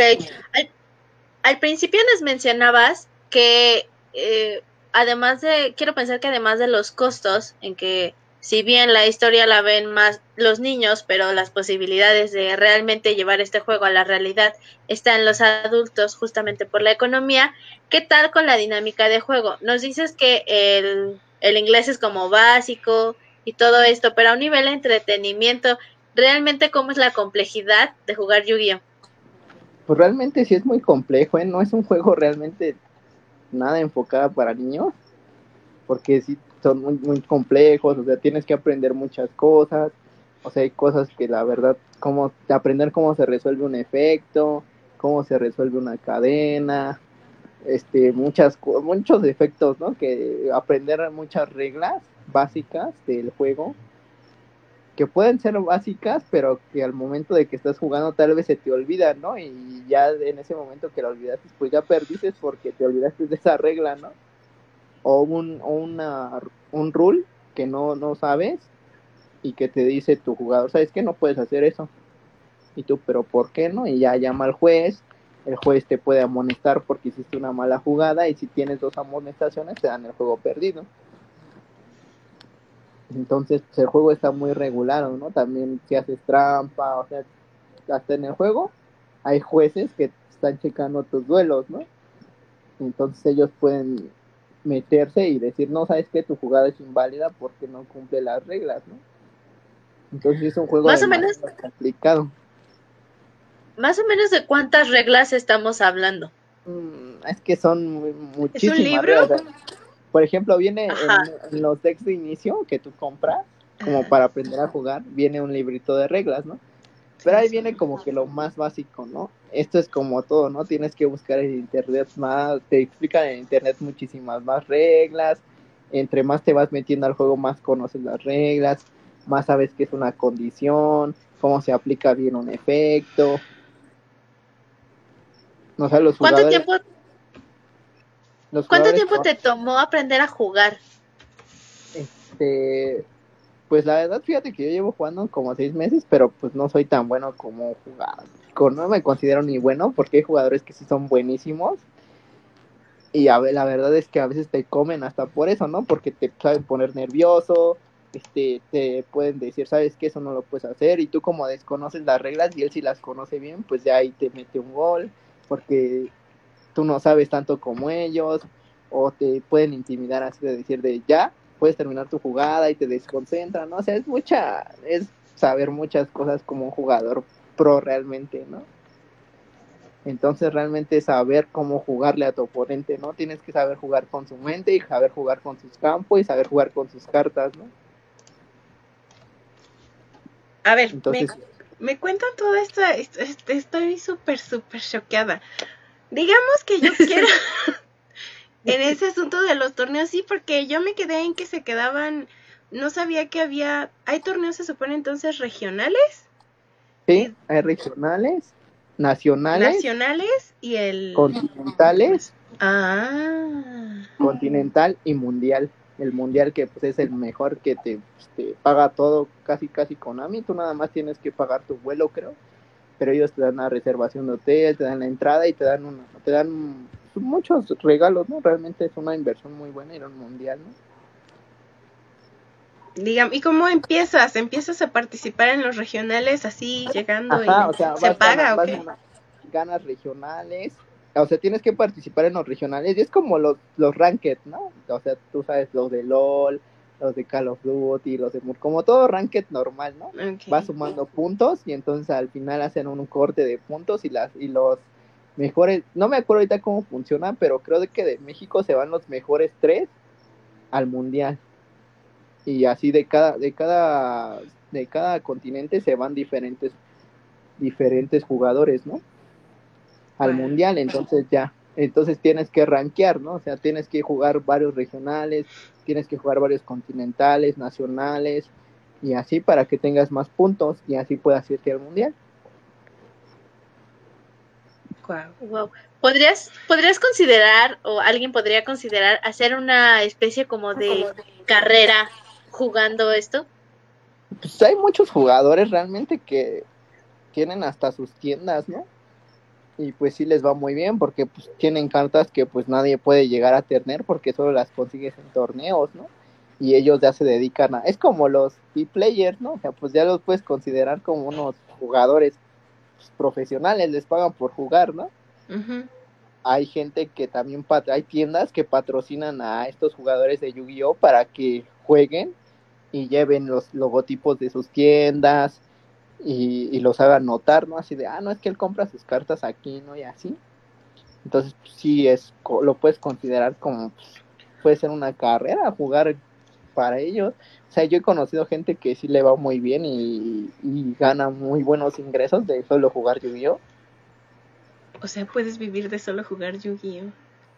Al, principio les mencionabas que eh, además de, quiero pensar que además de los costos en que si bien la historia la ven más los niños, pero las posibilidades de realmente llevar este juego a la realidad están los adultos justamente por la economía. ¿Qué tal con la dinámica de juego? Nos dices que el, el inglés es como básico y todo esto, pero a un nivel de entretenimiento, ¿realmente cómo es la complejidad de jugar Yu-Gi-Oh? Pues realmente sí es muy complejo, ¿eh? No es un juego realmente nada enfocado para niños, porque sí son muy, muy complejos, o sea, tienes que aprender muchas cosas, o sea, hay cosas que la verdad, como aprender cómo se resuelve un efecto, cómo se resuelve una cadena, este, muchas, muchos efectos, ¿no? Que aprender muchas reglas básicas del juego, que pueden ser básicas, pero que al momento de que estás jugando tal vez se te olvidan, ¿no? Y ya en ese momento que la olvidaste, pues ya perdiste porque te olvidaste de esa regla, ¿no? O un, una, un rule que no, no sabes y que te dice tu jugador, ¿sabes que No puedes hacer eso. Y tú, pero ¿por qué no? Y ya llama al juez, el juez te puede amonestar porque hiciste una mala jugada y si tienes dos amonestaciones te dan el juego perdido. Entonces el juego está muy regulado, ¿no? También si haces trampa, o sea, hasta en el juego hay jueces que están checando tus duelos, ¿no? Entonces ellos pueden meterse y decir, no, sabes que tu jugada es inválida porque no cumple las reglas, ¿no? Entonces es un juego más o menos complicado. Más o menos de cuántas reglas estamos hablando. Mm, es que son muchísimas. ¿Es un libro? por ejemplo, viene en, los decks de inicio que tú compras, como para aprender a jugar, viene un librito de reglas, ¿no? Pero ahí viene como que lo más básico, ¿no? Esto es como todo, ¿no? Tienes que buscar en internet más, te explican en internet muchísimas más reglas, entre más te vas metiendo al juego, más conoces las reglas, más sabes qué es una condición, cómo se aplica bien un efecto. No sé, los ¿Cuánto tiempo, ¿Cuánto tiempo te tomó aprender a jugar? Este, pues la verdad, fíjate que yo llevo jugando como seis meses, pero pues no soy tan bueno como jugador. No me considero ni bueno porque hay jugadores que sí son buenísimos. Y a la verdad es que a veces te comen hasta por eso, ¿no? Porque te saben poner nervioso, este, te pueden decir, sabes que eso no lo puedes hacer, y tú como desconoces las reglas y él sí las conoce bien, pues ya ahí te mete un gol, porque tú no sabes tanto como ellos, o te pueden intimidar así de decir de ya, puedes terminar tu jugada y te desconcentra, ¿no? O sea, es mucha, es saber muchas cosas como un jugador pro realmente, ¿no? Entonces realmente saber cómo jugarle a tu oponente, ¿no? Tienes que saber jugar con su mente y saber jugar con sus campos y saber jugar con sus cartas, ¿no? A ver, Entonces, me, me cuentan todo esto, estoy súper, súper choqueada. Digamos que yo quiero en ese asunto de los torneos, sí, porque yo me quedé en que se quedaban, no sabía que había, ¿hay torneos se supone entonces regionales? Sí, hay regionales, nacionales. Nacionales y el... Continentales. Ah. Continental y mundial. El mundial que pues es el mejor que te, te paga todo casi casi con AMI, tú nada más tienes que pagar tu vuelo creo, pero ellos te dan la reservación de hotel, te dan la entrada y te dan una, te dan muchos regalos, ¿no? Realmente es una inversión muy buena ir a un mundial, ¿no? Dígame, ¿y cómo empiezas? ¿Empiezas a participar en los regionales así llegando y se paga o qué? ganas regionales, o sea, tienes que participar en los regionales y es como los, los ranked, ¿no? O sea, tú sabes, los de LOL, los de Call of Duty, los de como todo ranked normal, ¿no? Va sumando puntos y entonces al final hacen un corte de puntos y las y los mejores, no me acuerdo ahorita cómo funciona, pero creo de que de México se van los mejores tres al mundial. Y así de cada de cada de cada continente se van diferentes diferentes jugadores, ¿no? Al mundial, entonces ya entonces tienes que rankear, ¿no? O sea, tienes que jugar varios regionales, tienes que jugar varios continentales, nacionales, y así para que tengas más puntos y así puedas irte al mundial. Wow. ¿Podrías, ¿Podrías considerar, o alguien podría considerar, hacer una especie como de carrera jugando esto? Pues hay muchos jugadores realmente que tienen hasta sus tiendas, ¿no? y pues sí les va muy bien porque pues tienen cartas que pues nadie puede llegar a tener porque solo las consigues en torneos, ¿no? Y ellos ya se dedican a... Es como los e-players, ¿no? O sea, pues ya los puedes considerar como unos jugadores pues, profesionales, les pagan por jugar, ¿no? Hay gente que también, hay tiendas que patrocinan a estos jugadores de Yu-Gi-Oh para que jueguen y lleven los logotipos de sus tiendas, y, los hagan notar, ¿no? Así de, ah, no es que él compra sus cartas aquí, ¿no? Y así. Entonces, pues, sí, es, lo puedes considerar como, pues, puede ser una carrera, jugar para ellos. O sea, yo he conocido gente que sí le va muy bien y, gana muy buenos ingresos de solo jugar Yu-Gi-Oh! O sea, puedes vivir de solo jugar Yu-Gi-Oh!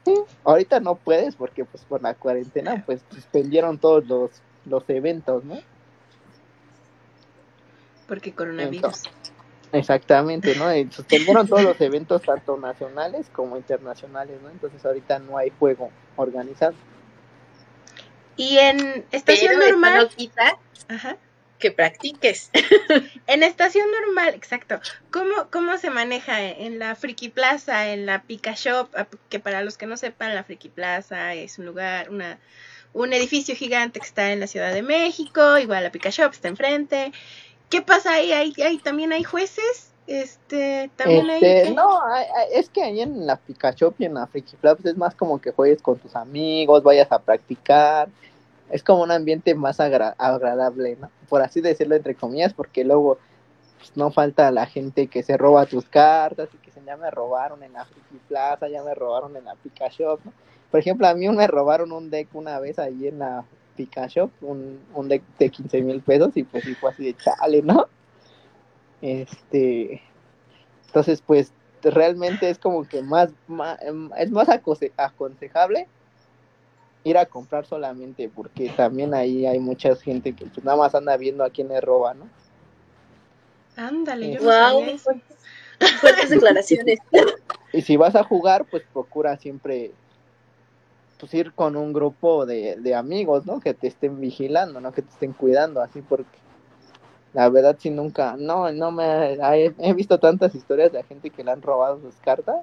Sí, ahorita no puedes porque pues por la cuarentena pues suspendieron todos los, los eventos, ¿no? Porque coronavirus. exactamente, ¿no? suspendieron todos los eventos, tanto nacionales como internacionales, ¿no? Entonces ahorita no hay juego organizado. Y en estación normal. Ajá. Que practiques. en estación normal, exacto. ¿Cómo, ¿Cómo se maneja en la Friki Plaza, en la Pika Shop? Ah, que para los que no sepan, la Friki Plaza es un lugar, una, un edificio gigante que está en la Ciudad de México. Igual la Pika Shop está enfrente. ¿Qué pasa ahí? ¿Hay, también hay jueces? Este, también hay... Este, no, es que ahí en la Pikachu y en la Freaky Flaps es más como que juegues con tus amigos, vayas a practicar. Es como un ambiente más agradable, ¿no? Por así decirlo, entre comillas, porque luego pues, no falta la gente que se roba tus cartas y que se ya me robaron en la Friki Plaza, ya me robaron en la Pikachu, ¿no? Por ejemplo, a mí me robaron un deck una vez ahí en la Pikachu, un, un deck de 15 mil pesos y pues sí fue así de chale, ¿no? Este, entonces pues realmente es como que más, es más aconsejable ir a comprar solamente porque también ahí hay mucha gente que pues nada más anda viendo a quién le roba, ¿no? Ándale, yo wow, fuertes declaraciones. Y si vas a jugar, pues procura siempre pues ir con un grupo de, de amigos, ¿no? Que te estén vigilando, ¿no? Que te estén cuidando, así porque la verdad sí nunca, no, no me, he, visto tantas historias de gente que le han robado sus cartas,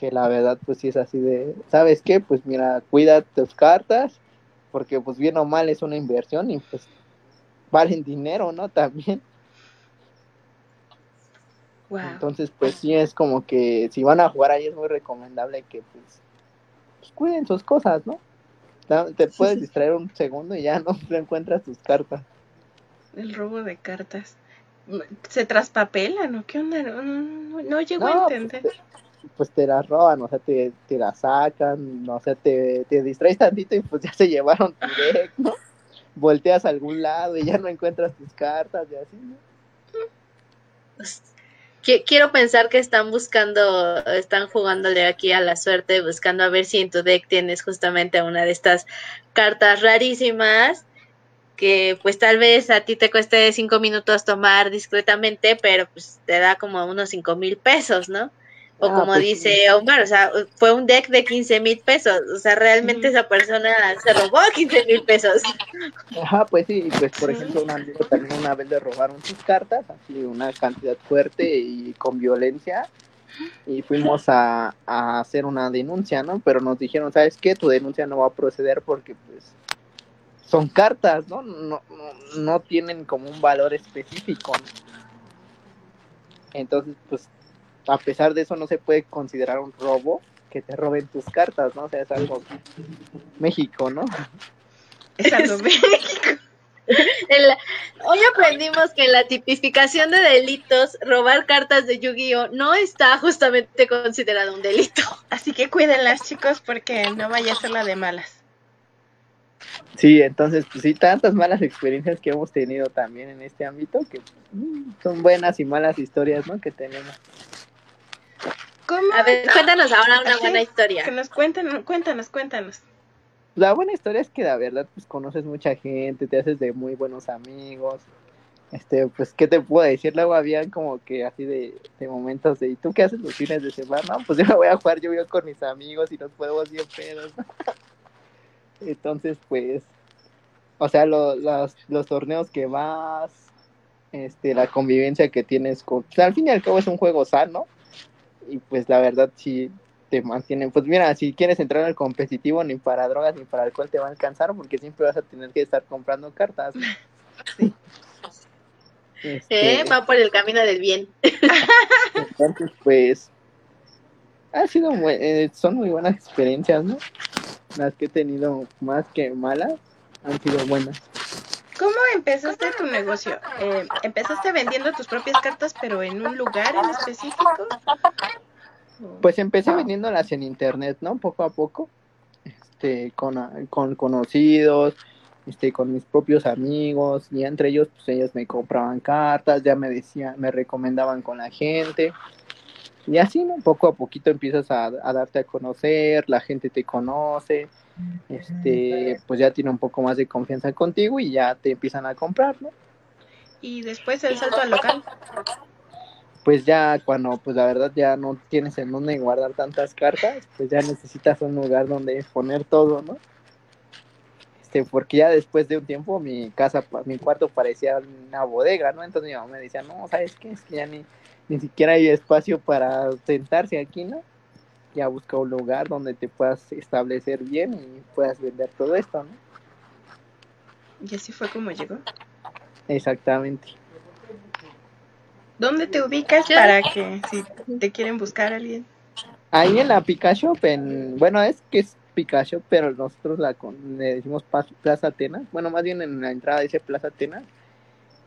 que la verdad pues sí es así de, ¿sabes qué? Pues mira, cuida tus cartas, porque pues bien o mal es una inversión y pues valen dinero, ¿no? También. Entonces pues sí es como que si van a jugar ahí es muy recomendable que pues pues, cuiden sus cosas, ¿no? Te puedes distraer un segundo y ya no encuentras tus cartas. El robo de cartas. ¿Se traspapelan o qué onda? No, no, llego a pues, entender. Pues te, las roban, o sea, te, te las sacan, o sea, te, te distraes tantito y pues ya se llevaron tu deck, ¿no? Volteas a algún lado y ya no encuentras tus cartas y así, ¿no? Pues, quiero pensar que están buscando, están jugándole aquí a la suerte, buscando a ver si en tu deck tienes justamente una de estas cartas rarísimas que pues tal vez a ti te cueste cinco minutos tomar discretamente, pero pues te da como unos cinco mil pesos, ¿no? O ah, como pues dice Omar, o sea, fue un deck de 15 mil pesos. O sea, realmente esa persona se robó 15 mil pesos. Ajá, pues sí, pues por ejemplo, un amigo también una vez le robaron sus cartas, así una cantidad fuerte y con violencia. Y fuimos a, a hacer una denuncia, ¿no? Pero nos dijeron, ¿sabes qué? Tu denuncia no va a proceder porque, pues, son cartas, ¿no? No, no, no tienen como un valor específico. ¿no? Entonces, pues a pesar de eso no se puede considerar un robo que te roben tus cartas, ¿no? O sea, es algo México, ¿no? Es algo México. hoy aprendimos que en la tipificación de delitos, robar cartas de Yu-Gi-Oh no está justamente considerado un delito. Así que cuídenlas, chicos, porque no vaya a ser la de malas. Sí, entonces, pues sí, tantas malas experiencias que hemos tenido también en este ámbito, que mm, son buenas y malas historias, ¿no? Que tenemos. ¿Cómo? A ver, cuéntanos ahora una buena historia. Que nos cuenten, cuéntanos, cuéntanos. La buena historia es que la verdad, pues conoces mucha gente, te haces de muy buenos amigos. Este, pues, ¿qué te puedo decir? Luego habían como que así de, de momentos de, ¿y tú qué haces los fines de semana? pues yo me voy a jugar yo voy con mis amigos y nos podemos bien pedos. Entonces, pues, o sea, los, los torneos que vas, este, la convivencia que tienes con, pues, al fin y al cabo es un juego sano y pues la verdad sí te mantienen, pues mira, si quieres entrar al competitivo ni para drogas ni para alcohol te va a alcanzar porque siempre vas a tener que estar comprando cartas. Sí. Este, va por el camino del bien. Entonces, pues, ha sido, eh, son muy buenas experiencias, ¿no? las que he tenido más que malas han sido buenas. ¿Cómo empezaste tu negocio? Eh, ¿Empezaste vendiendo tus propias cartas, pero en un lugar en específico? Pues empecé vendiéndolas en internet, ¿no? Poco a poco, este, con, con conocidos, este, con mis propios amigos, y entre ellos, pues ellos me compraban cartas, ya me decían, me recomendaban con la gente. Y así, ¿no? Poco a poquito empiezas a, darte a conocer, la gente te conoce, este, pues ya tiene un poco más de confianza contigo y ya te empiezan a comprar, ¿no? Y después el salto al local. Pues ya cuando, pues la verdad ya no tienes en dónde guardar tantas cartas, pues ya necesitas un lugar donde poner todo, ¿no? Este, porque ya después de un tiempo mi casa, mi cuarto parecía una bodega, ¿no? Entonces mi mamá me decía, no, ¿sabes qué? Es que ya ni, ni siquiera hay espacio para sentarse aquí, ¿no? Ya busca un lugar donde te puedas establecer bien y puedas vender todo esto, ¿no? Y así fue como llegó. Exactamente. ¿Dónde te ubicas para que si te quieren buscar alguien? Ahí en la Pikachu, en, bueno, es que es Pikachu, pero nosotros la le decimos Plaza Atenas. Bueno, más bien en la entrada dice Plaza Atenas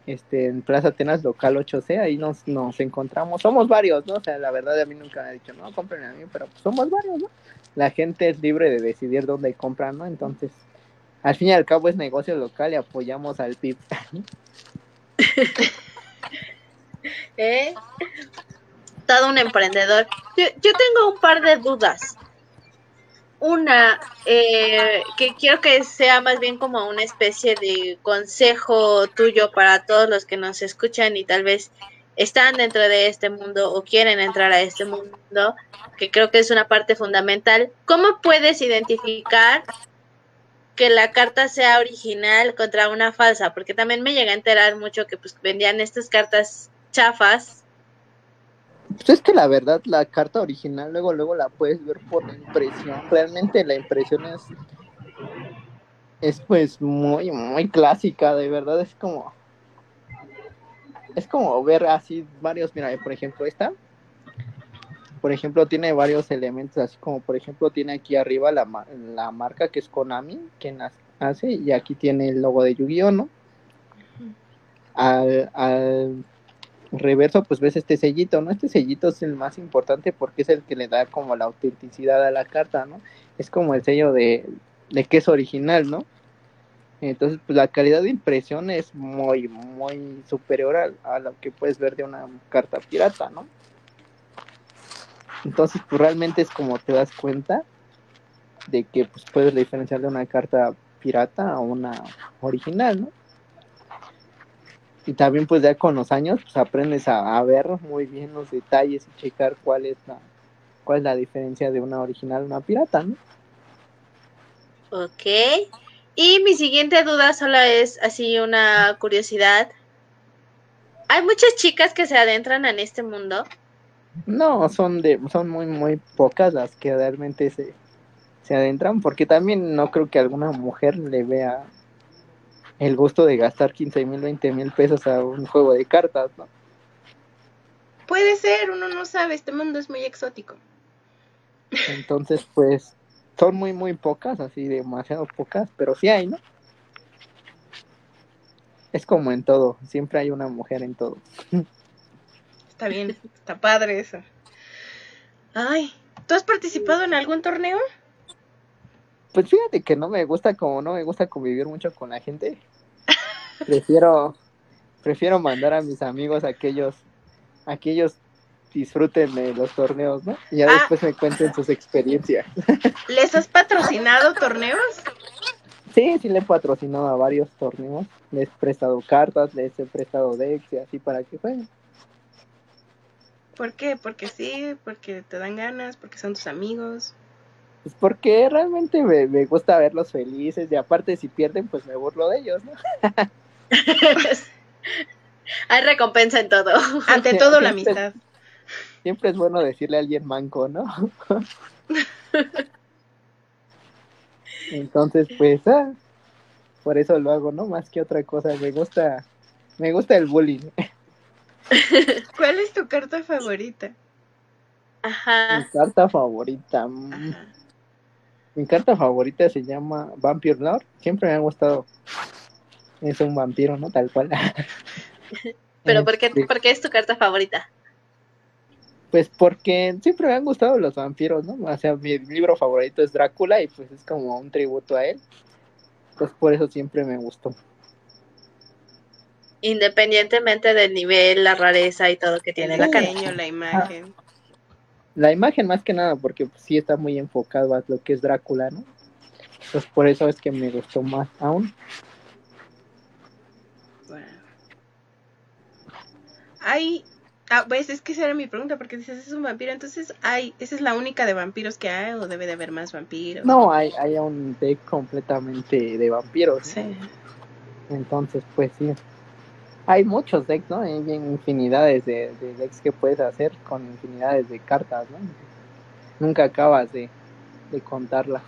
este, en Plaza Atenas local 8C, ahí nos, nos encontramos, somos varios, ¿no? O sea, la verdad a mí nunca me ha dicho, no, compren a mí, pero pues somos varios, ¿no? La gente es libre de decidir dónde compran, ¿no? Entonces, al fin y al cabo es negocio local y apoyamos al PIB. ¿Eh? Todo un emprendedor. Yo, yo tengo un par de dudas. Una, eh, que quiero que sea más bien como una especie de consejo tuyo para todos los que nos escuchan y tal vez están dentro de este mundo o quieren entrar a este mundo, que creo que es una parte fundamental. ¿Cómo puedes identificar que la carta sea original contra una falsa? Porque también me llega a enterar mucho que pues vendían estas cartas chafas pues es que la verdad, la carta original luego, luego la puedes ver por la impresión. Realmente la impresión es, es pues muy, muy clásica, de verdad. Es como, es como ver así varios, mira, por ejemplo, esta, por ejemplo, tiene varios elementos, así como, por ejemplo, tiene aquí arriba la, la marca que es Konami, que hace, y aquí tiene el logo de Yu-Gi-Oh, ¿no? Al, al reverso pues ves este sellito, ¿no? Este sellito es el más importante porque es el que le da como la autenticidad a la carta, ¿no? Es como el sello de, de que es original, ¿no? Entonces, pues la calidad de impresión es muy, muy superior a, a, lo que puedes ver de una carta pirata, ¿no? Entonces, pues realmente es como te das cuenta de que pues puedes diferenciar de una carta pirata a una original, ¿no? Y también pues ya con los años pues aprendes a, ver muy bien los detalles y checar cuál es la cuál es la diferencia de una original a una pirata, ¿no? Ok. Y mi siguiente duda solo es así una curiosidad. ¿Hay muchas chicas que se adentran en este mundo? No, son de son muy muy pocas las que realmente se se adentran porque también no creo que alguna mujer le vea el gusto de gastar 15 mil, 20 mil pesos a un juego de cartas, ¿no? puede ser, uno no sabe, este mundo es muy exótico. Entonces, pues, son muy, muy pocas, así demasiado pocas, pero sí hay, ¿no? Es como en todo, siempre hay una mujer en todo. Está bien, está padre eso. Ay, ¿tú has participado en algún torneo? Pues fíjate que no me gusta como no me gusta convivir mucho con la gente. Prefiero prefiero mandar a mis amigos aquellos aquellos disfruten de los torneos, ¿no? Y ya ah. después me cuenten sus experiencias. ¿Les has patrocinado torneos? Sí, sí le he patrocinado a varios torneos. Les he prestado cartas, les he prestado decks y así para que jueguen. ¿Por qué? Porque sí, porque te dan ganas, porque son tus amigos. Pues porque realmente me, me gusta verlos felices y aparte si pierden pues me burlo de ellos, ¿no? Hay recompensa en todo. Ante todo la amistad. Siempre es bueno decirle a alguien manco, ¿no? Entonces, pues, ah, por eso lo hago, ¿no? Más que otra cosa, me gusta, me gusta el bullying. ¿Cuál es tu carta favorita? Ajá. Mi carta favorita. Mm. Mi carta favorita se llama Vampire Lord. Siempre me ha gustado. Es un vampiro, ¿no? Tal cual. Pero ¿por qué, este. ¿por qué es tu carta favorita? Pues porque siempre me han gustado los vampiros, ¿no? O sea, mi libro favorito es Drácula y pues es como un tributo a él. Pues por eso siempre me gustó. Independientemente del nivel, la rareza y todo que tiene la carta. la imagen. La imagen más que nada, porque pues, sí está muy enfocado a lo que es Drácula, ¿no? Pues por eso es que me gustó más aún. Bueno. Hay Ah, pues es que esa era mi pregunta, porque dices, es un vampiro, entonces hay, ¿esa es la única de vampiros que hay o debe de haber más vampiros? No, hay, hay un deck completamente de vampiros. Sí. Entonces, pues sí. Hay muchos decks, ¿no? Hay infinidades de, decks que puedes hacer con infinidades de cartas, ¿no? Nunca acabas de, de contarlas.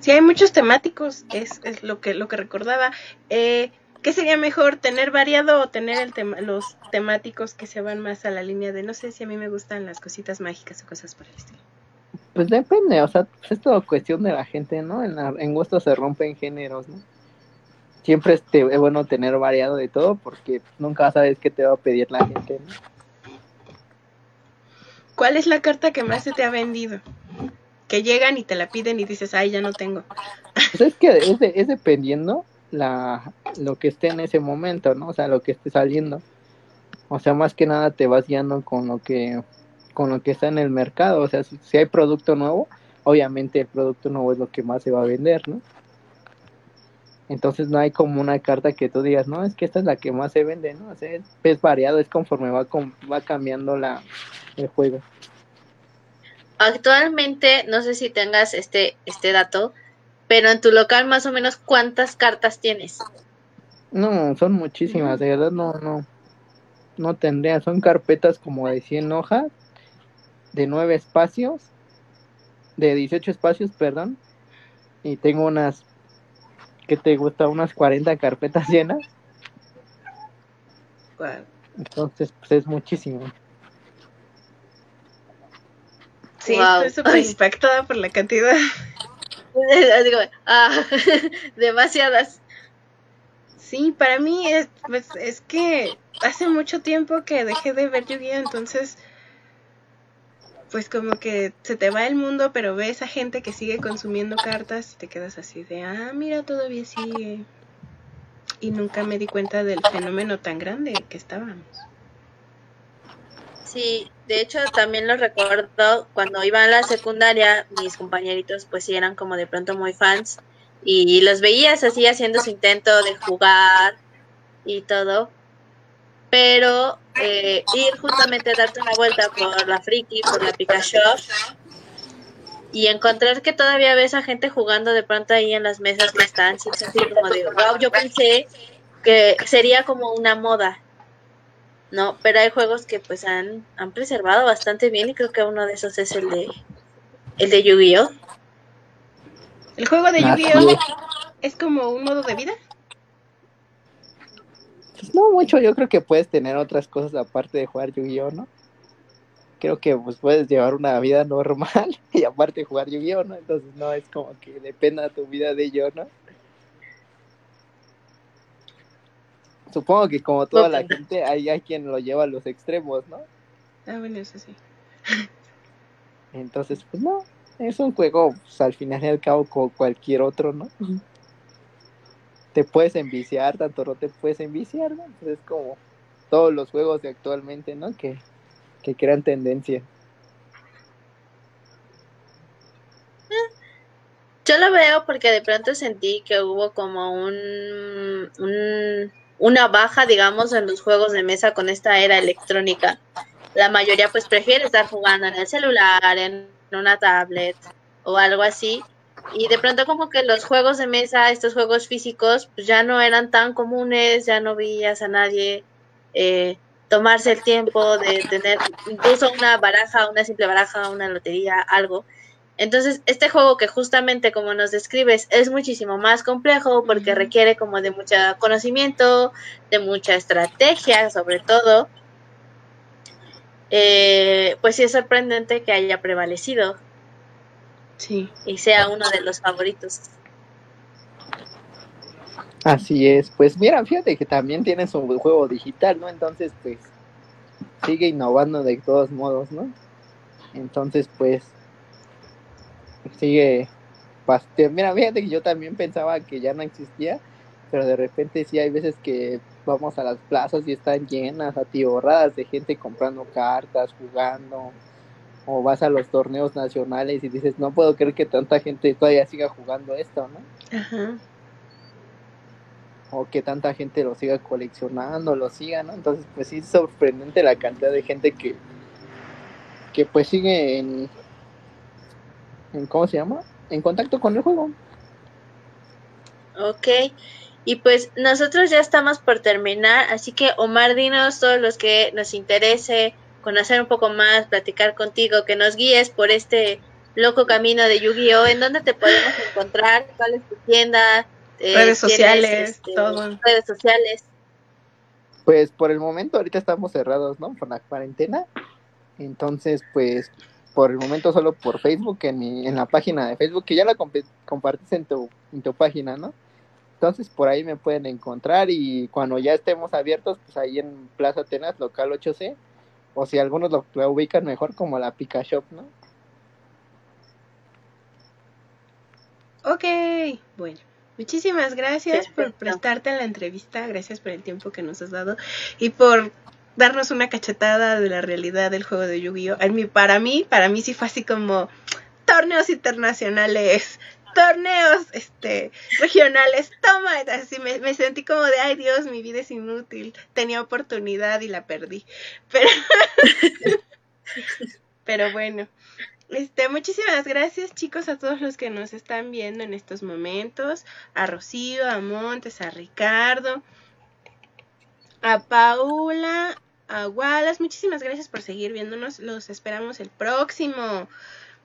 Sí, hay muchos temáticos, es, es lo que lo que recordaba. Eh, ¿Qué sería mejor, tener variado o tener el tema, los temáticos que se van más a la línea de no sé si a mí me gustan las cositas mágicas o cosas por el estilo? Pues depende, o sea, es todo cuestión de la gente, ¿no? En, en gusto se rompen géneros, ¿no? Siempre es, es, bueno tener variado de todo porque nunca sabes qué te va a pedir la gente, ¿no? ¿Cuál es la carta que más se te ha vendido? Que llegan y te la piden y dices, ay, ya no tengo. Pues es que es, es dependiendo la, lo que esté en ese momento, ¿no? O sea, lo que esté saliendo. O sea, más que nada te vas guiando con lo que con lo que está en el mercado, o sea, si, hay producto nuevo, obviamente el producto nuevo es lo que más se va a vender, ¿no? Entonces no hay como una carta que tú digas, no, es que esta es la que más se vende, ¿no? O sea, es, variado, es conforme va, va cambiando la, el juego. Actualmente, no sé si tengas este, este dato, pero en tu local más o menos cuántas cartas tienes. No, son muchísimas, de verdad no, no, no tendría, son carpetas como de 100 hojas, de 9 espacios, de 18 espacios, perdón, y tengo unas, ¿qué te gusta? Unas 40 carpetas llenas. Entonces, pues es muchísimo. Sí, estoy súper impactada por la cantidad. Digo, ah, demasiadas. Sí, para mí es, pues, es que hace mucho tiempo que dejé de ver yu entonces pues como que se te va el mundo, pero ves a gente que sigue consumiendo cartas y te quedas así de, ah, mira, todavía sigue. Y nunca me di cuenta del fenómeno tan grande que estábamos. Sí, de hecho también lo recuerdo cuando iba a la secundaria, mis compañeritos pues sí eran como de pronto muy fans y los veías así haciendo su intento de jugar y todo, pero eh, ir justamente a darte una vuelta por la Friki, por la Pikachu y encontrar que todavía ves a gente jugando de pronto ahí en las mesas que están, así como de, wow, yo pensé que sería como una moda no, pero hay juegos que pues han, han preservado bastante bien y creo que uno de esos es el de el de Yu-Gi-Oh. ¿El juego de Yu-Gi-Oh es como un modo de vida? Pues no mucho, yo creo que puedes tener otras cosas aparte de jugar Yu-Gi-Oh, ¿no? Creo que pues puedes llevar una vida normal y aparte jugar Yu-Gi-Oh, ¿no? Entonces no es como que dependa tu vida de ello, ¿no? Supongo que como toda la gente, hay, hay quien lo lleva a los extremos, ¿no? Ah, bueno, eso sí. Entonces, pues no, es un juego, pues, al final y al cabo, como cualquier otro, ¿no? Te puedes enviciar, tanto no te puedes enviciar, ¿no? Pues es como todos los juegos de actualmente, ¿no? Que, que crean tendencia. Yo lo veo porque de pronto sentí que hubo como un una baja, digamos, en los juegos de mesa con esta era electrónica. La mayoría pues prefiere estar jugando en el celular, en una tablet o algo así. Y de pronto como que los juegos de mesa, estos juegos físicos, pues ya no eran tan comunes, ya no veías a nadie eh, tomarse el tiempo de tener incluso una baraja, una simple baraja, una lotería, algo. Entonces, este juego que justamente como nos describes es muchísimo más complejo porque requiere como de mucho conocimiento, de mucha estrategia sobre todo, eh, pues sí es sorprendente que haya prevalecido. Sí. Y sea uno de los favoritos. Así es, pues mira, fíjate que también tiene su juego digital, ¿no? Entonces, pues sigue innovando de todos modos, ¿no? Entonces, pues sigue Mira, fíjate que yo también pensaba que ya no existía, pero de repente sí hay veces que vamos a las plazas y están llenas, atiborradas de gente comprando cartas, jugando, o vas a los torneos nacionales y dices, no puedo creer que tanta gente todavía siga jugando esto, ¿no? Ajá. O que tanta gente lo siga coleccionando, lo siga, ¿no? Entonces, pues sí es sorprendente la cantidad de gente que, que pues sigue en, ¿cómo se llama? En contacto con el juego. Ok, y pues nosotros ya estamos por terminar, así que Omar, dinos todos los que nos interese conocer un poco más, platicar contigo, que nos guíes por este loco camino de Yu-Gi-Oh! ¿En dónde te podemos encontrar? ¿Cuál es tu tienda? Eh, redes sociales, este, todo. Redes sociales. Pues por el momento ahorita estamos cerrados, ¿no? Por la cuarentena. Entonces, pues por el momento solo por Facebook, en, mi, en la página de Facebook, que ya la compartís en tu, en tu página, ¿no? Entonces por ahí me pueden encontrar y cuando ya estemos abiertos, pues ahí en Plaza Atenas, local 8C, o si algunos lo, ubican mejor como la Pika Shop, ¿no? Ok, bueno. Muchísimas gracias por prestarte la entrevista, gracias por el tiempo que nos has dado y por darnos una cachetada de la realidad del juego de Yu-Gi-Oh! Para mí, para mí sí fue así como torneos internacionales, torneos este regionales, toma, así me, sentí como de, ay Dios, mi vida es inútil, tenía oportunidad y la perdí. Pero, pero bueno, este, muchísimas gracias chicos a todos los que nos están viendo en estos momentos, a Rocío, a Montes, a Ricardo, a Paula, a Wallace. Muchísimas gracias por seguir viéndonos. Los esperamos el próximo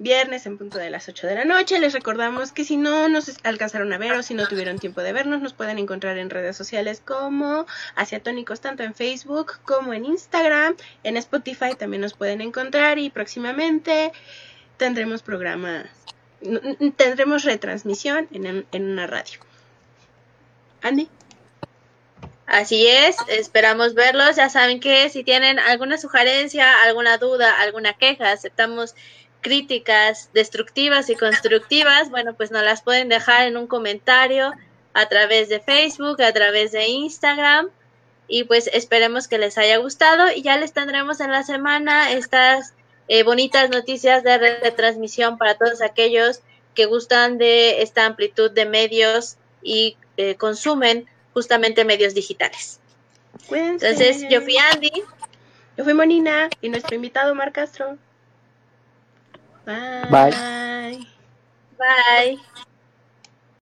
viernes en punto de las 8 de la noche. Les recordamos que si no nos alcanzaron a ver o si no tuvieron tiempo de vernos, nos pueden encontrar en redes sociales como Asiatónicos, tanto en Facebook como en Instagram. En Spotify también nos pueden encontrar y próximamente tendremos programas, tendremos retransmisión en, en una radio. Andy. Así es, esperamos verlos. Ya saben que si tienen alguna sugerencia, alguna duda, alguna queja, aceptamos críticas destructivas y constructivas. Bueno, pues nos las pueden dejar en un comentario a través de Facebook, a través de Instagram. Y pues esperemos que les haya gustado y ya les tendremos en la semana estas eh, bonitas noticias de retransmisión para todos aquellos que gustan de esta amplitud de medios y eh, consumen justamente medios digitales. Entonces, yo fui Andy. Yo fui Monina y nuestro invitado Mar Castro. Bye. Bye.